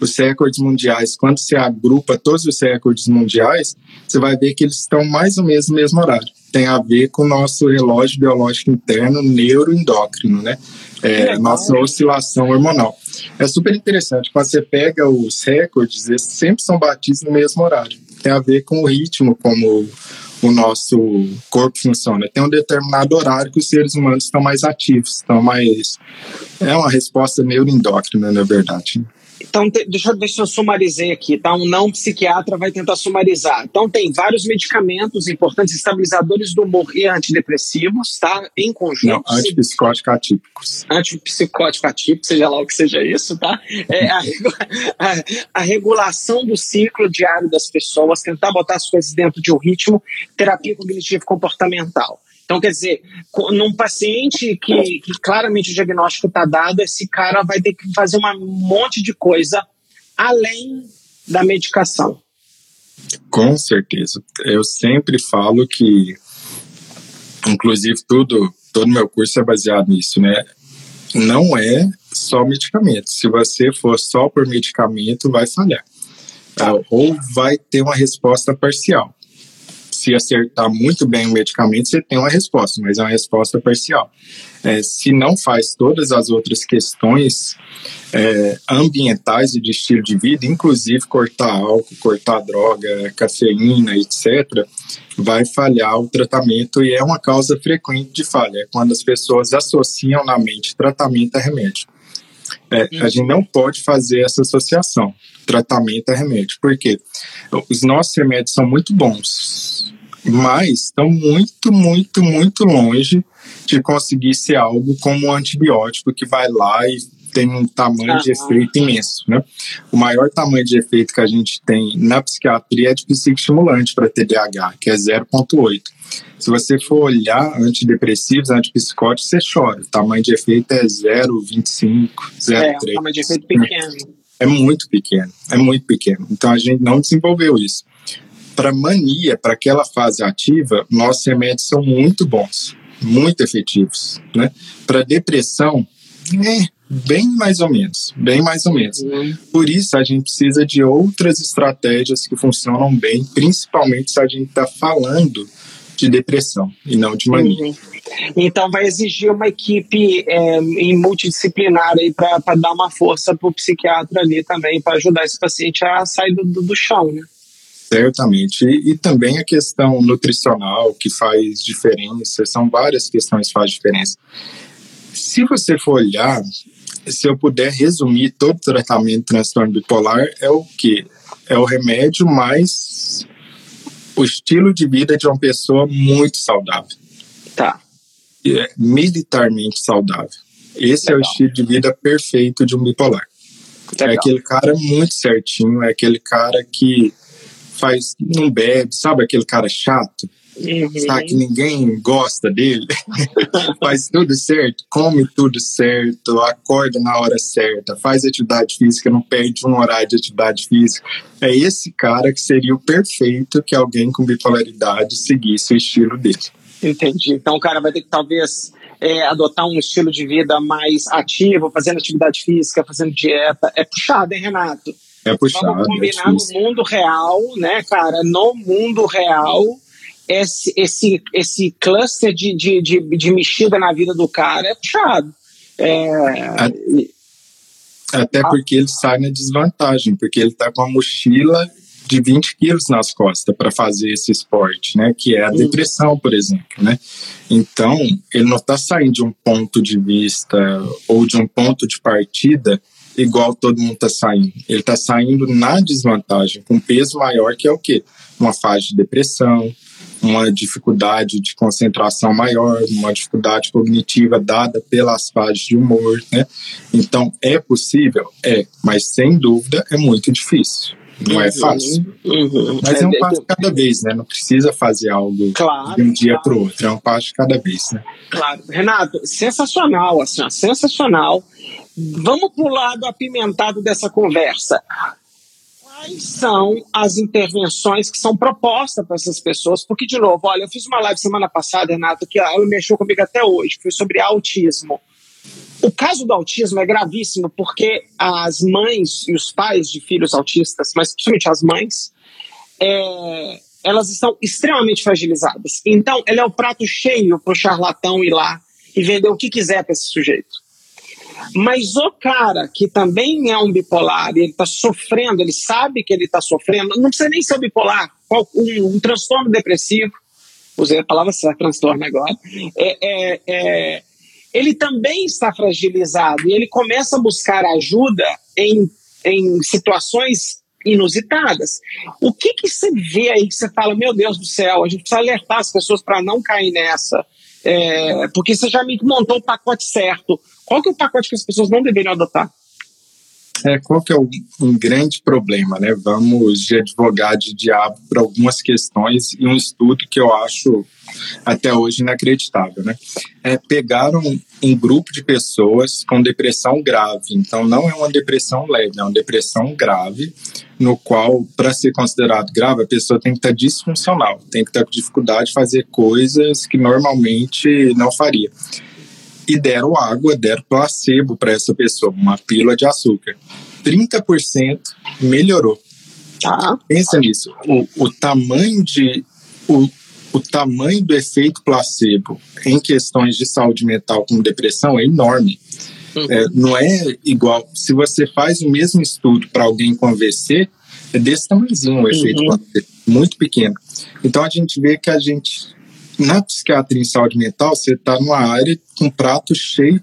os recordes mundiais, quando você agrupa todos os recordes mundiais, você vai ver que eles estão mais ou menos no mesmo horário. Tem a ver com o nosso relógio biológico interno neuroendócrino, né? É, nossa oscilação hormonal. É super interessante. Quando você pega os recordes, eles sempre são batidos no mesmo horário. Tem a ver com o ritmo, como o nosso corpo funciona. Tem um determinado horário que os seres humanos estão mais ativos, estão mais. É uma resposta neuroendócrina, na verdade. Então, deixa, deixa eu sumarizar aqui, tá? Um não psiquiatra vai tentar sumarizar. Então, tem vários medicamentos importantes, estabilizadores do humor e antidepressivos, tá? Em conjunto. Não, antipsicóticos atípicos. Antipsicótico atípico, seja lá o que seja isso, tá? É a, a, a regulação do ciclo diário das pessoas, tentar botar as coisas dentro de um ritmo, terapia cognitivo-comportamental. Então, quer dizer, num paciente que, que claramente o diagnóstico está dado, esse cara vai ter que fazer um monte de coisa além da medicação. Com certeza. Eu sempre falo que, inclusive, tudo, todo meu curso é baseado nisso, né? Não é só medicamento. Se você for só por medicamento, vai falhar. Tá. Ou vai ter uma resposta parcial se acertar muito bem o medicamento, você tem uma resposta, mas é uma resposta parcial. É, se não faz todas as outras questões é, ambientais e de estilo de vida, inclusive cortar álcool, cortar droga, cafeína, etc., vai falhar o tratamento e é uma causa frequente de falha, é quando as pessoas associam na mente tratamento a remédio. É, a gente não pode fazer essa associação, tratamento a remédio, porque os nossos remédios são muito bons, mas estão muito, muito, muito longe de conseguir ser algo como um antibiótico que vai lá e tem um tamanho de efeito imenso, né? O maior tamanho de efeito que a gente tem na psiquiatria é de psicoestimulante para TDAH, que é 0,8. Se você for olhar antidepressivos, antipsicóticos, você chora. O tamanho de efeito é 0,25, 0,3. É, um tamanho de efeito pequeno. É muito pequeno, é muito pequeno. Então a gente não desenvolveu isso. Para mania, para aquela fase ativa, nossos remédios são muito bons, muito efetivos. Né? Para depressão, é bem mais ou menos, bem mais ou menos. Uhum. Por isso a gente precisa de outras estratégias que funcionam bem, principalmente se a gente está falando de depressão e não de mania. Uhum. Então vai exigir uma equipe é, multidisciplinar aí para dar uma força para o psiquiatra ali também para ajudar esse paciente a sair do, do, do chão, né? Certamente. E, e, também a questão nutricional que faz diferença, são várias questões que fazem diferença. Se você for olhar, se eu puder resumir todo o tratamento de transtorno bipolar, é o que? É o remédio mais o estilo de vida de uma pessoa muito saudável. Tá. É militarmente saudável. Esse Legal. é o estilo de vida perfeito de um bipolar. É Legal. É aquele cara muito certinho, é aquele cara que faz, não bebe, sabe aquele cara chato? Uhum. Sabe que ninguém gosta dele, faz tudo certo, come tudo certo, acorda na hora certa, faz atividade física, não perde um horário de atividade física. É esse cara que seria o perfeito que alguém com bipolaridade seguisse o estilo dele. Entendi. Então o cara vai ter que talvez é, adotar um estilo de vida mais ativo, fazendo atividade física, fazendo dieta. É puxado, hein, Renato? É puxado. Vamos combinar é no mundo real, né, cara? No mundo real, esse, esse, esse cluster de, de, de, de mexida na vida do cara é puxado. É... Até porque ele sai na desvantagem, porque ele tá com a mochila de 20 quilos nas costas para fazer esse esporte, né? Que é a depressão, por exemplo, né? Então, ele não está saindo de um ponto de vista ou de um ponto de partida igual todo mundo está saindo. Ele está saindo na desvantagem, com peso maior, que é o quê? Uma fase de depressão, uma dificuldade de concentração maior, uma dificuldade cognitiva dada pelas fases de humor, né? Então, é possível? É, mas sem dúvida é muito difícil. Não é fácil. Uhum. Mas é um é, passo de cada vez, né? Não precisa fazer algo claro, de um dia claro. para o outro. É um passo de cada vez, né? Claro. Renato, sensacional, assim, ó, sensacional. Vamos para o lado apimentado dessa conversa. Quais são as intervenções que são propostas para essas pessoas? Porque, de novo, olha, eu fiz uma live semana passada, Renato, que ela mexeu comigo até hoje, foi sobre autismo. O caso do autismo é gravíssimo porque as mães e os pais de filhos autistas, mas principalmente as mães, é, elas estão extremamente fragilizadas. Então, ele é o prato cheio para o charlatão ir lá e vender o que quiser para esse sujeito. Mas o cara que também é um bipolar, ele está sofrendo, ele sabe que ele está sofrendo, não precisa nem ser bipolar, um, um, transtorno depressivo, usei a palavra certa, transtorno agora, é, é, é, ele também está fragilizado e ele começa a buscar ajuda em em situações inusitadas. O que, que você vê aí que você fala, meu Deus do céu, a gente precisa alertar as pessoas para não cair nessa? É, porque você já me montou o pacote certo. Qual que é o pacote que as pessoas não deveriam adotar? É, qual que é o, um grande problema, né? Vamos de advogado de diabo para algumas questões e um estudo que eu acho até hoje inacreditável, né? É, pegaram um, um grupo de pessoas com depressão grave, então não é uma depressão leve, é uma depressão grave, no qual, para ser considerado grave, a pessoa tem que estar disfuncional, tem que estar com dificuldade de fazer coisas que normalmente não faria e deram água, deram placebo para essa pessoa, uma pílula de açúcar. 30% melhorou. Tá. Pensa nisso. O, o tamanho de. O, o tamanho do efeito placebo em questões de saúde mental como depressão é enorme. Uhum. É, não é igual. Se você faz o mesmo estudo para alguém com AVC, é desse tamanhozinho o efeito uhum. placebo, muito pequeno. Então a gente vê que a gente na psiquiatria em saúde mental, você está numa área com prato cheio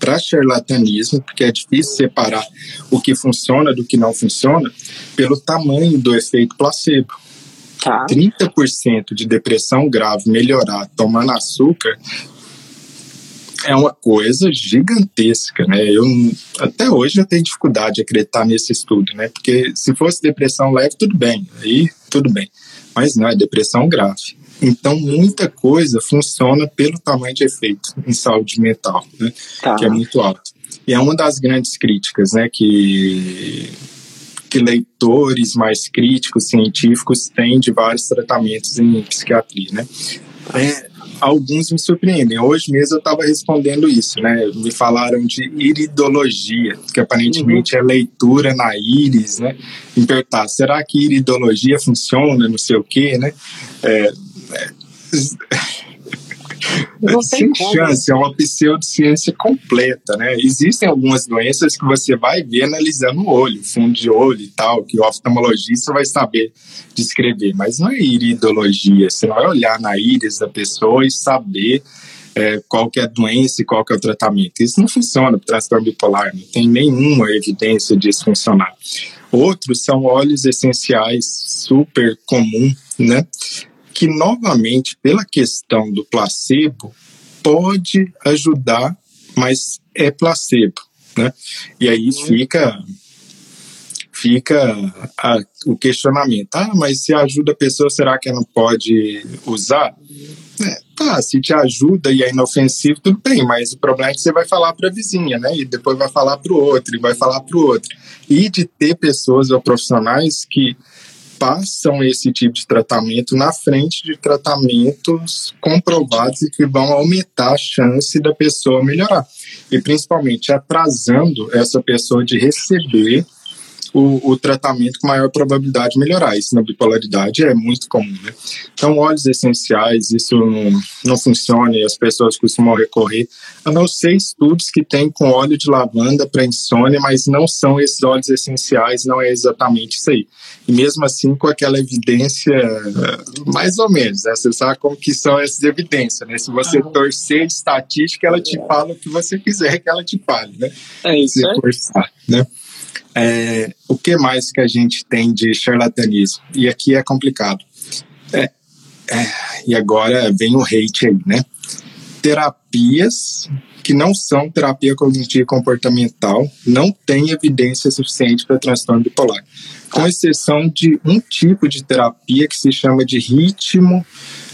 para charlatanismo, porque é difícil separar o que funciona do que não funciona, pelo tamanho do efeito placebo. Tá. 30% de depressão grave melhorar tomando açúcar é uma coisa gigantesca, né? Eu até hoje eu tenho dificuldade de acreditar nesse estudo, né? Porque se fosse depressão leve, tudo bem, aí tudo bem. Mas não, é depressão grave. Então, muita coisa funciona pelo tamanho de efeito em saúde mental, né? Tá. que é muito alto. E é uma das grandes críticas né, que, que leitores mais críticos, científicos, têm de vários tratamentos em psiquiatria. Né? É, alguns me surpreendem. Hoje mesmo eu estava respondendo isso, né? Me falaram de iridologia, que aparentemente uhum. é leitura na íris, né? Me perguntar, será que iridologia funciona, não sei o quê, né? É, não Sem chance, é uma pseudociência completa, né? Existem algumas doenças que você vai ver analisando o olho, fundo de olho e tal, que o oftalmologista vai saber descrever, mas não é iridologia, você não vai olhar na íris da pessoa e saber é, qual que é a doença e qual que é o tratamento. Isso não funciona para transtorno bipolar, não tem nenhuma evidência disso funcionar. Outros são óleos essenciais super comum, né? Que novamente, pela questão do placebo, pode ajudar, mas é placebo, né? E aí uhum. fica fica a, o questionamento. Ah, mas se ajuda a pessoa, será que ela não pode usar? É, tá, se te ajuda e é inofensivo, tudo bem, mas o problema é que você vai falar para a vizinha, né? E depois vai falar para o outro, e vai falar para o outro. E de ter pessoas ou profissionais que passam esse tipo de tratamento na frente de tratamentos comprovados e que vão aumentar a chance da pessoa melhorar. E principalmente atrasando essa pessoa de receber o, o, tratamento com maior probabilidade de melhorar. Isso na bipolaridade é muito comum. Né? Então, óleos essenciais, isso não, não funciona e as pessoas costumam recorrer, a não ser estudos que tem com óleo de lavanda para insônia, mas não são esses óleos essenciais, não é exatamente isso aí. E mesmo assim, com aquela evidência, mais ou menos, né? você sabe como que são essas evidências, né? Se você torcer estatística, ela te fala o que você quiser que ela te fale, né? É isso, Se forçar, né? É, o que mais que a gente tem de charlatanismo? E aqui é complicado. É, é, e agora vem o hate aí, né? Terapias que não são terapia cognitiva comportamental não têm evidência suficiente para transtorno bipolar, com exceção de um tipo de terapia que se chama de ritmo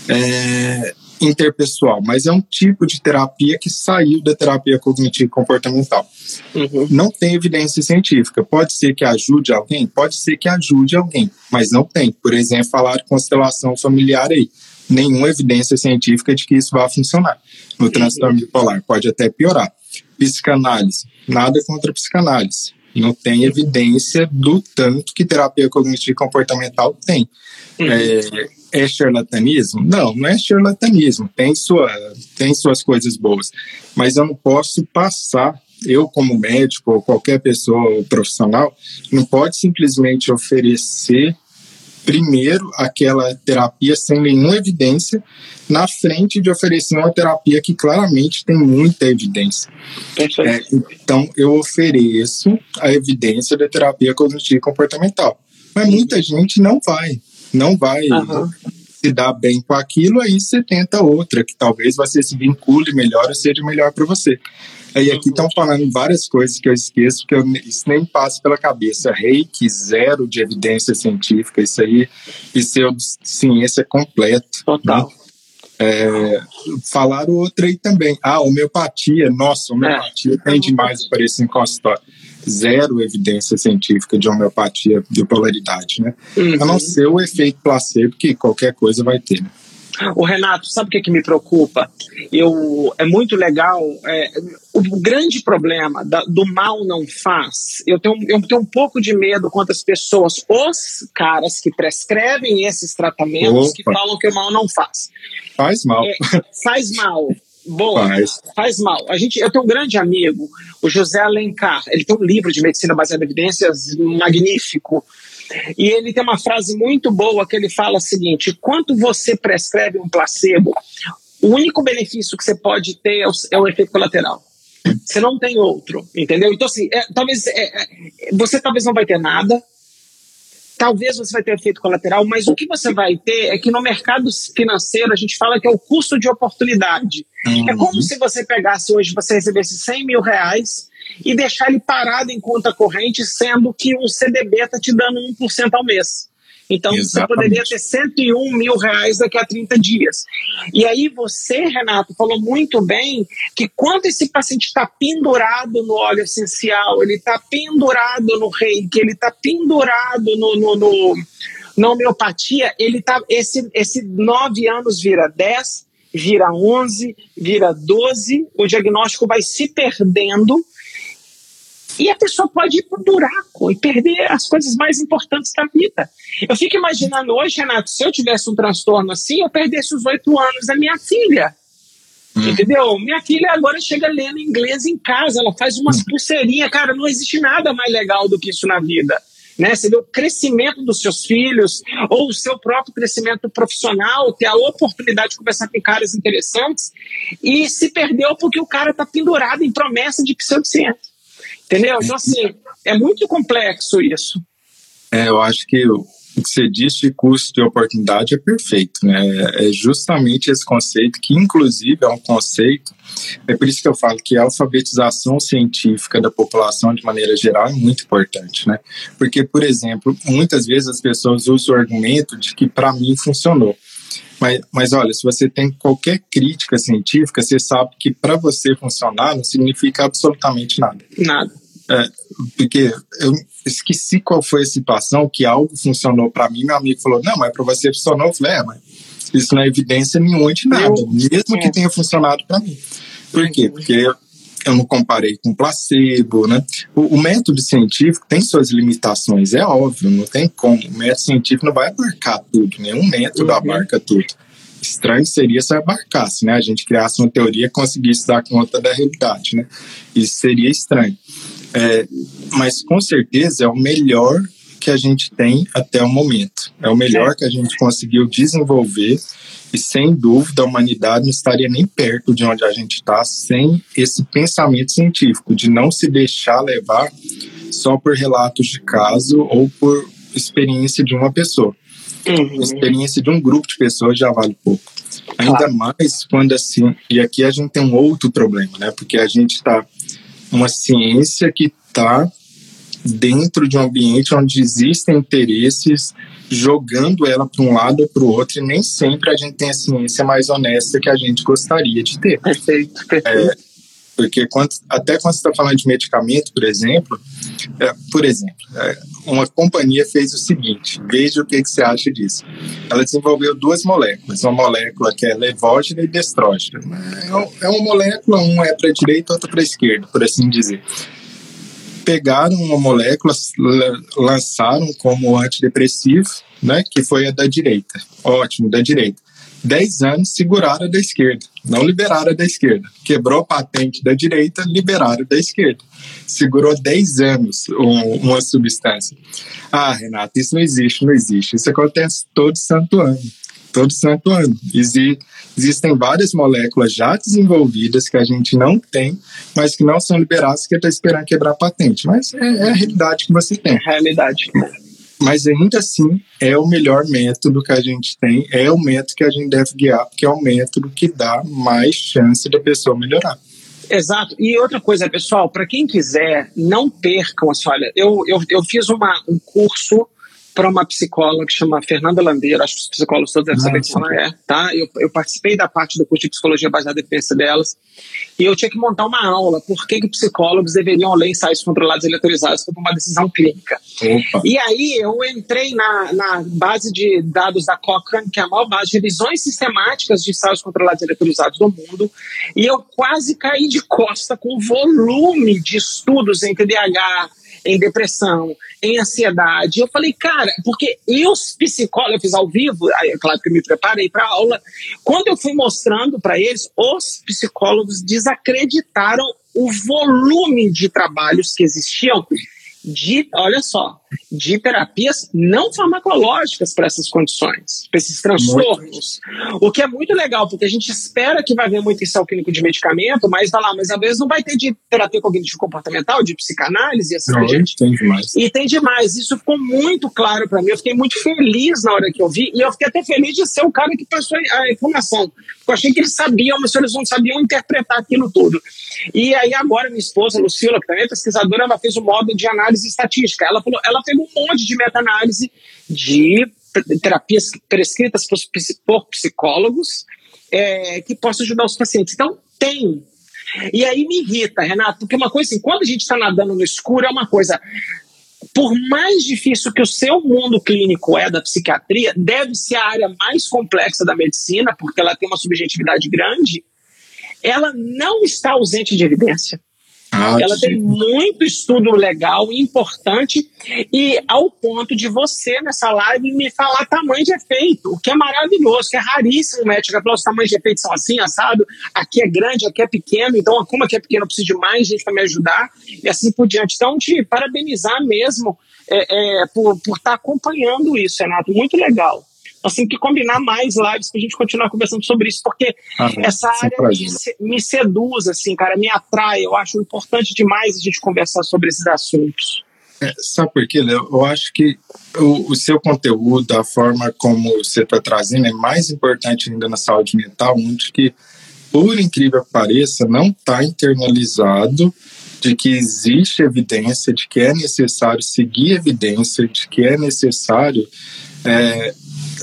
é, interpessoal, mas é um tipo de terapia que saiu da terapia cognitivo comportamental. Uhum. Não tem evidência científica. Pode ser que ajude alguém, pode ser que ajude alguém, mas não tem. Por exemplo, falar constelação familiar aí. Nenhuma evidência científica de que isso vai funcionar no transtorno uhum. bipolar. Pode até piorar. Psicanálise. Nada contra psicanálise. Não tem evidência do tanto que terapia cognitivo comportamental tem. Uhum. É, é charlatanismo? Não, não é charlatanismo. Tem, sua, tem suas coisas boas. Mas eu não posso passar, eu como médico ou qualquer pessoa profissional, não pode simplesmente oferecer primeiro aquela terapia sem nenhuma evidência, na frente de oferecer uma terapia que claramente tem muita evidência. É, então, eu ofereço a evidência da terapia cognitivo comportamental. Mas muita gente não vai, não vai uhum. se dar bem com aquilo, aí você tenta outra, que talvez você se vincule melhor ou seja melhor para você. Aí aqui estão falando várias coisas que eu esqueço, que eu, isso nem passa pela cabeça. Reiki, zero de evidência científica, isso aí, pseudociência completa. Total. Né? É, falaram outra aí também. Ah, homeopatia. Nossa, homeopatia é. tem demais aparecer em consultório. Zero evidência científica de homeopatia, de polaridade, né? Uhum. A não ser o efeito placebo, que qualquer coisa vai ter. Né? O Renato, sabe o que, é que me preocupa? Eu, é muito legal. É, o grande problema da, do mal não faz. Eu tenho, eu tenho um pouco de medo quanto as pessoas, os caras que prescrevem esses tratamentos, Opa. que falam que o mal não faz. Faz mal. É, faz mal. Boa, faz. faz mal. A gente, eu tenho um grande amigo, o José Alencar. Ele tem um livro de medicina baseada em evidências magnífico. E ele tem uma frase muito boa que ele fala o seguinte: quando você prescreve um placebo, o único benefício que você pode ter é o, é o efeito colateral. Você não tem outro, entendeu? Então, assim, é, talvez é, é, você talvez não vai ter nada, talvez você vai ter efeito colateral, mas o que você vai ter é que no mercado financeiro a gente fala que é o custo de oportunidade. Uhum. É como se você pegasse hoje, você recebesse 100 mil reais e deixar ele parado em conta corrente, sendo que um CDB está te dando 1% ao mês. Então Exatamente. você poderia ter 101 mil reais daqui a 30 dias. E aí você, Renato, falou muito bem que quando esse paciente está pendurado no óleo essencial, ele está pendurado no reiki, ele está pendurado no, no, no, na homeopatia, ele tá, esse, esse nove anos vira 10, vira 11, vira 12, o diagnóstico vai se perdendo e a pessoa pode ir para o buraco e perder as coisas mais importantes da vida. Eu fico imaginando hoje, Renato, se eu tivesse um transtorno assim, eu perdesse os oito anos da minha filha. Hum. Entendeu? Minha filha agora chega lendo inglês em casa, ela faz umas hum. pulseirinhas. Cara, não existe nada mais legal do que isso na vida. Né? Você vê o crescimento dos seus filhos, ou o seu próprio crescimento profissional, ter a oportunidade de conversar com caras interessantes, e se perdeu porque o cara está pendurado em promessa de pseudociência. Entendeu? Então, assim, é muito complexo isso. É, eu acho que que você disse de custo de oportunidade é perfeito, né? É justamente esse conceito, que inclusive é um conceito, é por isso que eu falo que a alfabetização científica da população de maneira geral é muito importante, né? Porque, por exemplo, muitas vezes as pessoas usam o argumento de que para mim funcionou. Mas, mas olha, se você tem qualquer crítica científica, você sabe que para você funcionar não significa absolutamente nada. Nada. É, porque eu esqueci qual foi a situação que algo funcionou para mim. Meu amigo falou: Não, mas para você funcionou. Eu falei: É, mas isso não é evidência nenhuma de nada, eu, mesmo é. que tenha funcionado para mim. Por quê? Porque eu não comparei com placebo, né? O, o, método científico tem suas limitações, é óbvio, não tem como. O método científico não vai abarcar tudo, nenhum método uhum. abarca tudo. Estranho seria se abarcasse, né? A gente criasse uma teoria e conseguisse dar conta da realidade, né? Isso seria estranho. É, mas com certeza é o melhor que a gente tem até o momento. É o melhor que a gente conseguiu desenvolver e sem dúvida a humanidade não estaria nem perto de onde a gente está sem esse pensamento científico, de não se deixar levar só por relatos de caso ou por experiência de uma pessoa. Uhum. Experiência de um grupo de pessoas já vale pouco. Ainda claro. mais quando assim, e aqui a gente tem um outro problema, né? Porque a gente está uma ciência que está dentro de um ambiente onde existem interesses jogando ela para um lado ou para o outro, e nem sempre a gente tem a ciência mais honesta que a gente gostaria de ter. Perfeito, perfeito. É, porque quando, até quando você está falando de medicamento, por exemplo, é, por exemplo, é, uma companhia fez o seguinte, veja o que, que você acha disso. Ela desenvolveu duas moléculas, uma molécula que é levógena e destrógena. É, é uma molécula, uma é para a direita, outra para a esquerda, por assim dizer pegaram uma molécula, lançaram como antidepressivo, né, que foi a da direita. Ótimo, da direita. Dez anos seguraram a da esquerda. Não liberaram da esquerda. Quebrou a patente da direita, liberaram da esquerda. Segurou 10 anos um, uma substância. Ah, Renato, isso não existe, não existe. Isso acontece todo santo ano. Todo santo ano. Exi existem várias moléculas já desenvolvidas que a gente não tem, mas que não são liberadas, que está esperando quebrar a patente. Mas é, é a realidade que você tem. É realidade mas ainda assim é o melhor método que a gente tem, é o método que a gente deve guiar, porque é o método que dá mais chance da pessoa melhorar. Exato. E outra coisa, pessoal, para quem quiser, não percam assim, olha, eu, eu, eu fiz uma, um curso para uma psicóloga que chama Fernanda Landeiro, acho que os psicólogos todos devem saber quem ela é, tá? Eu, eu participei da parte do curso de psicologia baseada na defesa delas, e eu tinha que montar uma aula por que, que psicólogos deveriam ler ensaios controlados e eletrizados para uma decisão clínica. Opa. E aí eu entrei na, na base de dados da Cochrane, que é a maior base de revisões sistemáticas de ensaios controlados e eletrizados do mundo, e eu quase caí de costa com o volume de estudos em TDAH, em depressão, em ansiedade. Eu falei, cara, porque eu, psicólogo, eu fiz ao vivo, é claro que eu me preparei para aula. Quando eu fui mostrando para eles, os psicólogos desacreditaram o volume de trabalhos que existiam de, olha só, de terapias não farmacológicas para essas condições, para esses transtornos. Muito. O que é muito legal, porque a gente espera que vai haver muito ensaio clínico de medicamento, mas vai lá, mas às vezes não vai ter de terapia cognitivo comportamental, de psicanálise e assim por diante. Tem demais. E tem demais. Isso ficou muito claro para mim. Eu fiquei muito feliz na hora que eu vi, e eu fiquei até feliz de ser o cara que passou a informação. Eu achei que eles sabiam, mas eles não sabiam interpretar aquilo tudo. E aí agora minha esposa, Lucila, que também é pesquisadora, ela fez o um modo de análise estatística. Ela falou, ela pegou um monte de meta-análise de terapias prescritas por psicólogos é, que possam ajudar os pacientes. Então, tem. E aí me irrita, Renato, porque uma coisa assim, quando a gente está nadando no escuro, é uma coisa. Por mais difícil que o seu mundo clínico é da psiquiatria, deve ser a área mais complexa da medicina, porque ela tem uma subjetividade grande, ela não está ausente de evidência. Ah, ela tem muito estudo legal e importante e ao ponto de você nessa live me falar tamanho de efeito, o que é maravilhoso, que é raríssimo médico falar os tamanhos de efeito são assim, assado, aqui é grande, aqui é pequeno, então como aqui é pequeno eu preciso de mais gente para me ajudar e assim por diante. Então te parabenizar mesmo é, é, por estar tá acompanhando isso, Renato, muito legal nós temos que combinar mais lives para a gente continuar conversando sobre isso, porque ah, essa área me, me, seduz, assim, cara, me atrai. Eu acho importante demais a gente conversar sobre esses assuntos. É, sabe por quê, Léo? Eu acho que o, o, seu conteúdo, a forma como você está trazendo, é mais importante ainda na saúde mental, onde que, por incrível que pareça, não está internalizado de que existe evidência, de que é necessário seguir evidência, de que é necessário é,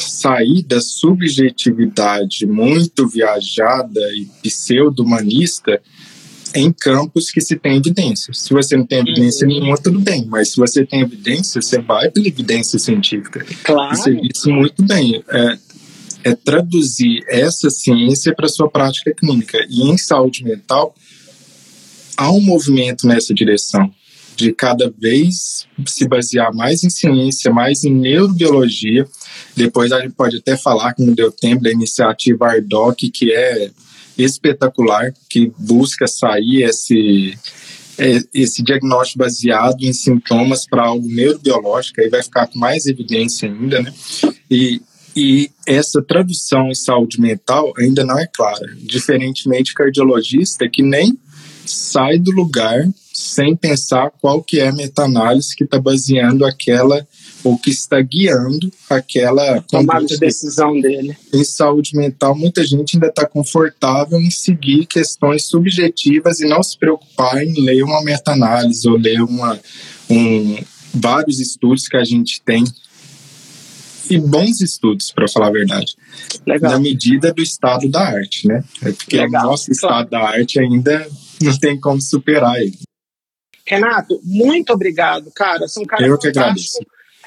sair da subjetividade muito viajada e pseudo-humanista em campos que se tem evidência. Se você não tem evidência uhum. nenhuma, tudo bem, mas se você tem evidência, você vai pela evidência científica. Claro. Você isso muito bem. É, é traduzir essa ciência para sua prática clínica. E em saúde mental, há um movimento nessa direção de cada vez se basear mais em ciência, mais em neurobiologia. Depois a gente pode até falar, não deu tempo, da iniciativa ARDOC, que é espetacular, que busca sair esse, é, esse diagnóstico baseado em sintomas para algo neurobiológico, aí vai ficar com mais evidência ainda, né? E, e essa tradução em saúde mental ainda não é clara, diferentemente cardiologista que nem sai do lugar sem pensar qual que é a meta-análise que está baseando aquela ou que está guiando aquela tomada de decisão dele. Em saúde mental, muita gente ainda está confortável em seguir questões subjetivas e não se preocupar em ler uma meta-análise ou ler uma, um, vários estudos que a gente tem e bons estudos, para falar a verdade. Legal. Na medida do estado da arte, né? É porque Legal. o nosso estado da arte ainda não tem como superar ele. Renato, muito obrigado, cara. São cara Eu que agradeço.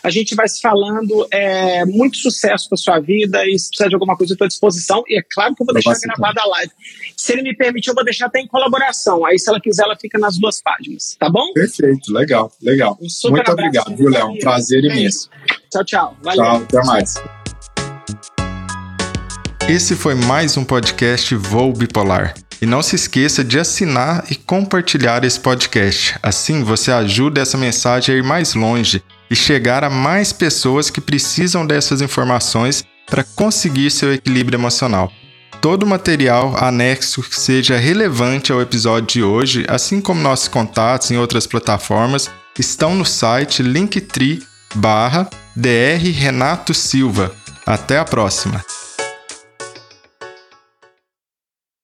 A gente vai se falando. É, muito sucesso para sua vida e se precisar de alguma coisa, eu estou à disposição. E é claro que eu vou deixar gravada a live. Se ele me permitir, eu vou deixar até em colaboração. Aí, se ela quiser, ela fica nas duas páginas. Tá bom? Perfeito, legal, legal. Um muito obrigado, viu, Léo? Um prazer imenso. Tchau, tchau. Valeu. Tchau, até mais. Esse foi mais um podcast Voo Bipolar. E não se esqueça de assinar e compartilhar esse podcast. Assim você ajuda essa mensagem a ir mais longe e chegar a mais pessoas que precisam dessas informações para conseguir seu equilíbrio emocional. Todo material anexo que seja relevante ao episódio de hoje, assim como nossos contatos em outras plataformas, estão no site linktree barra Dr. Renato Silva. Até a próxima!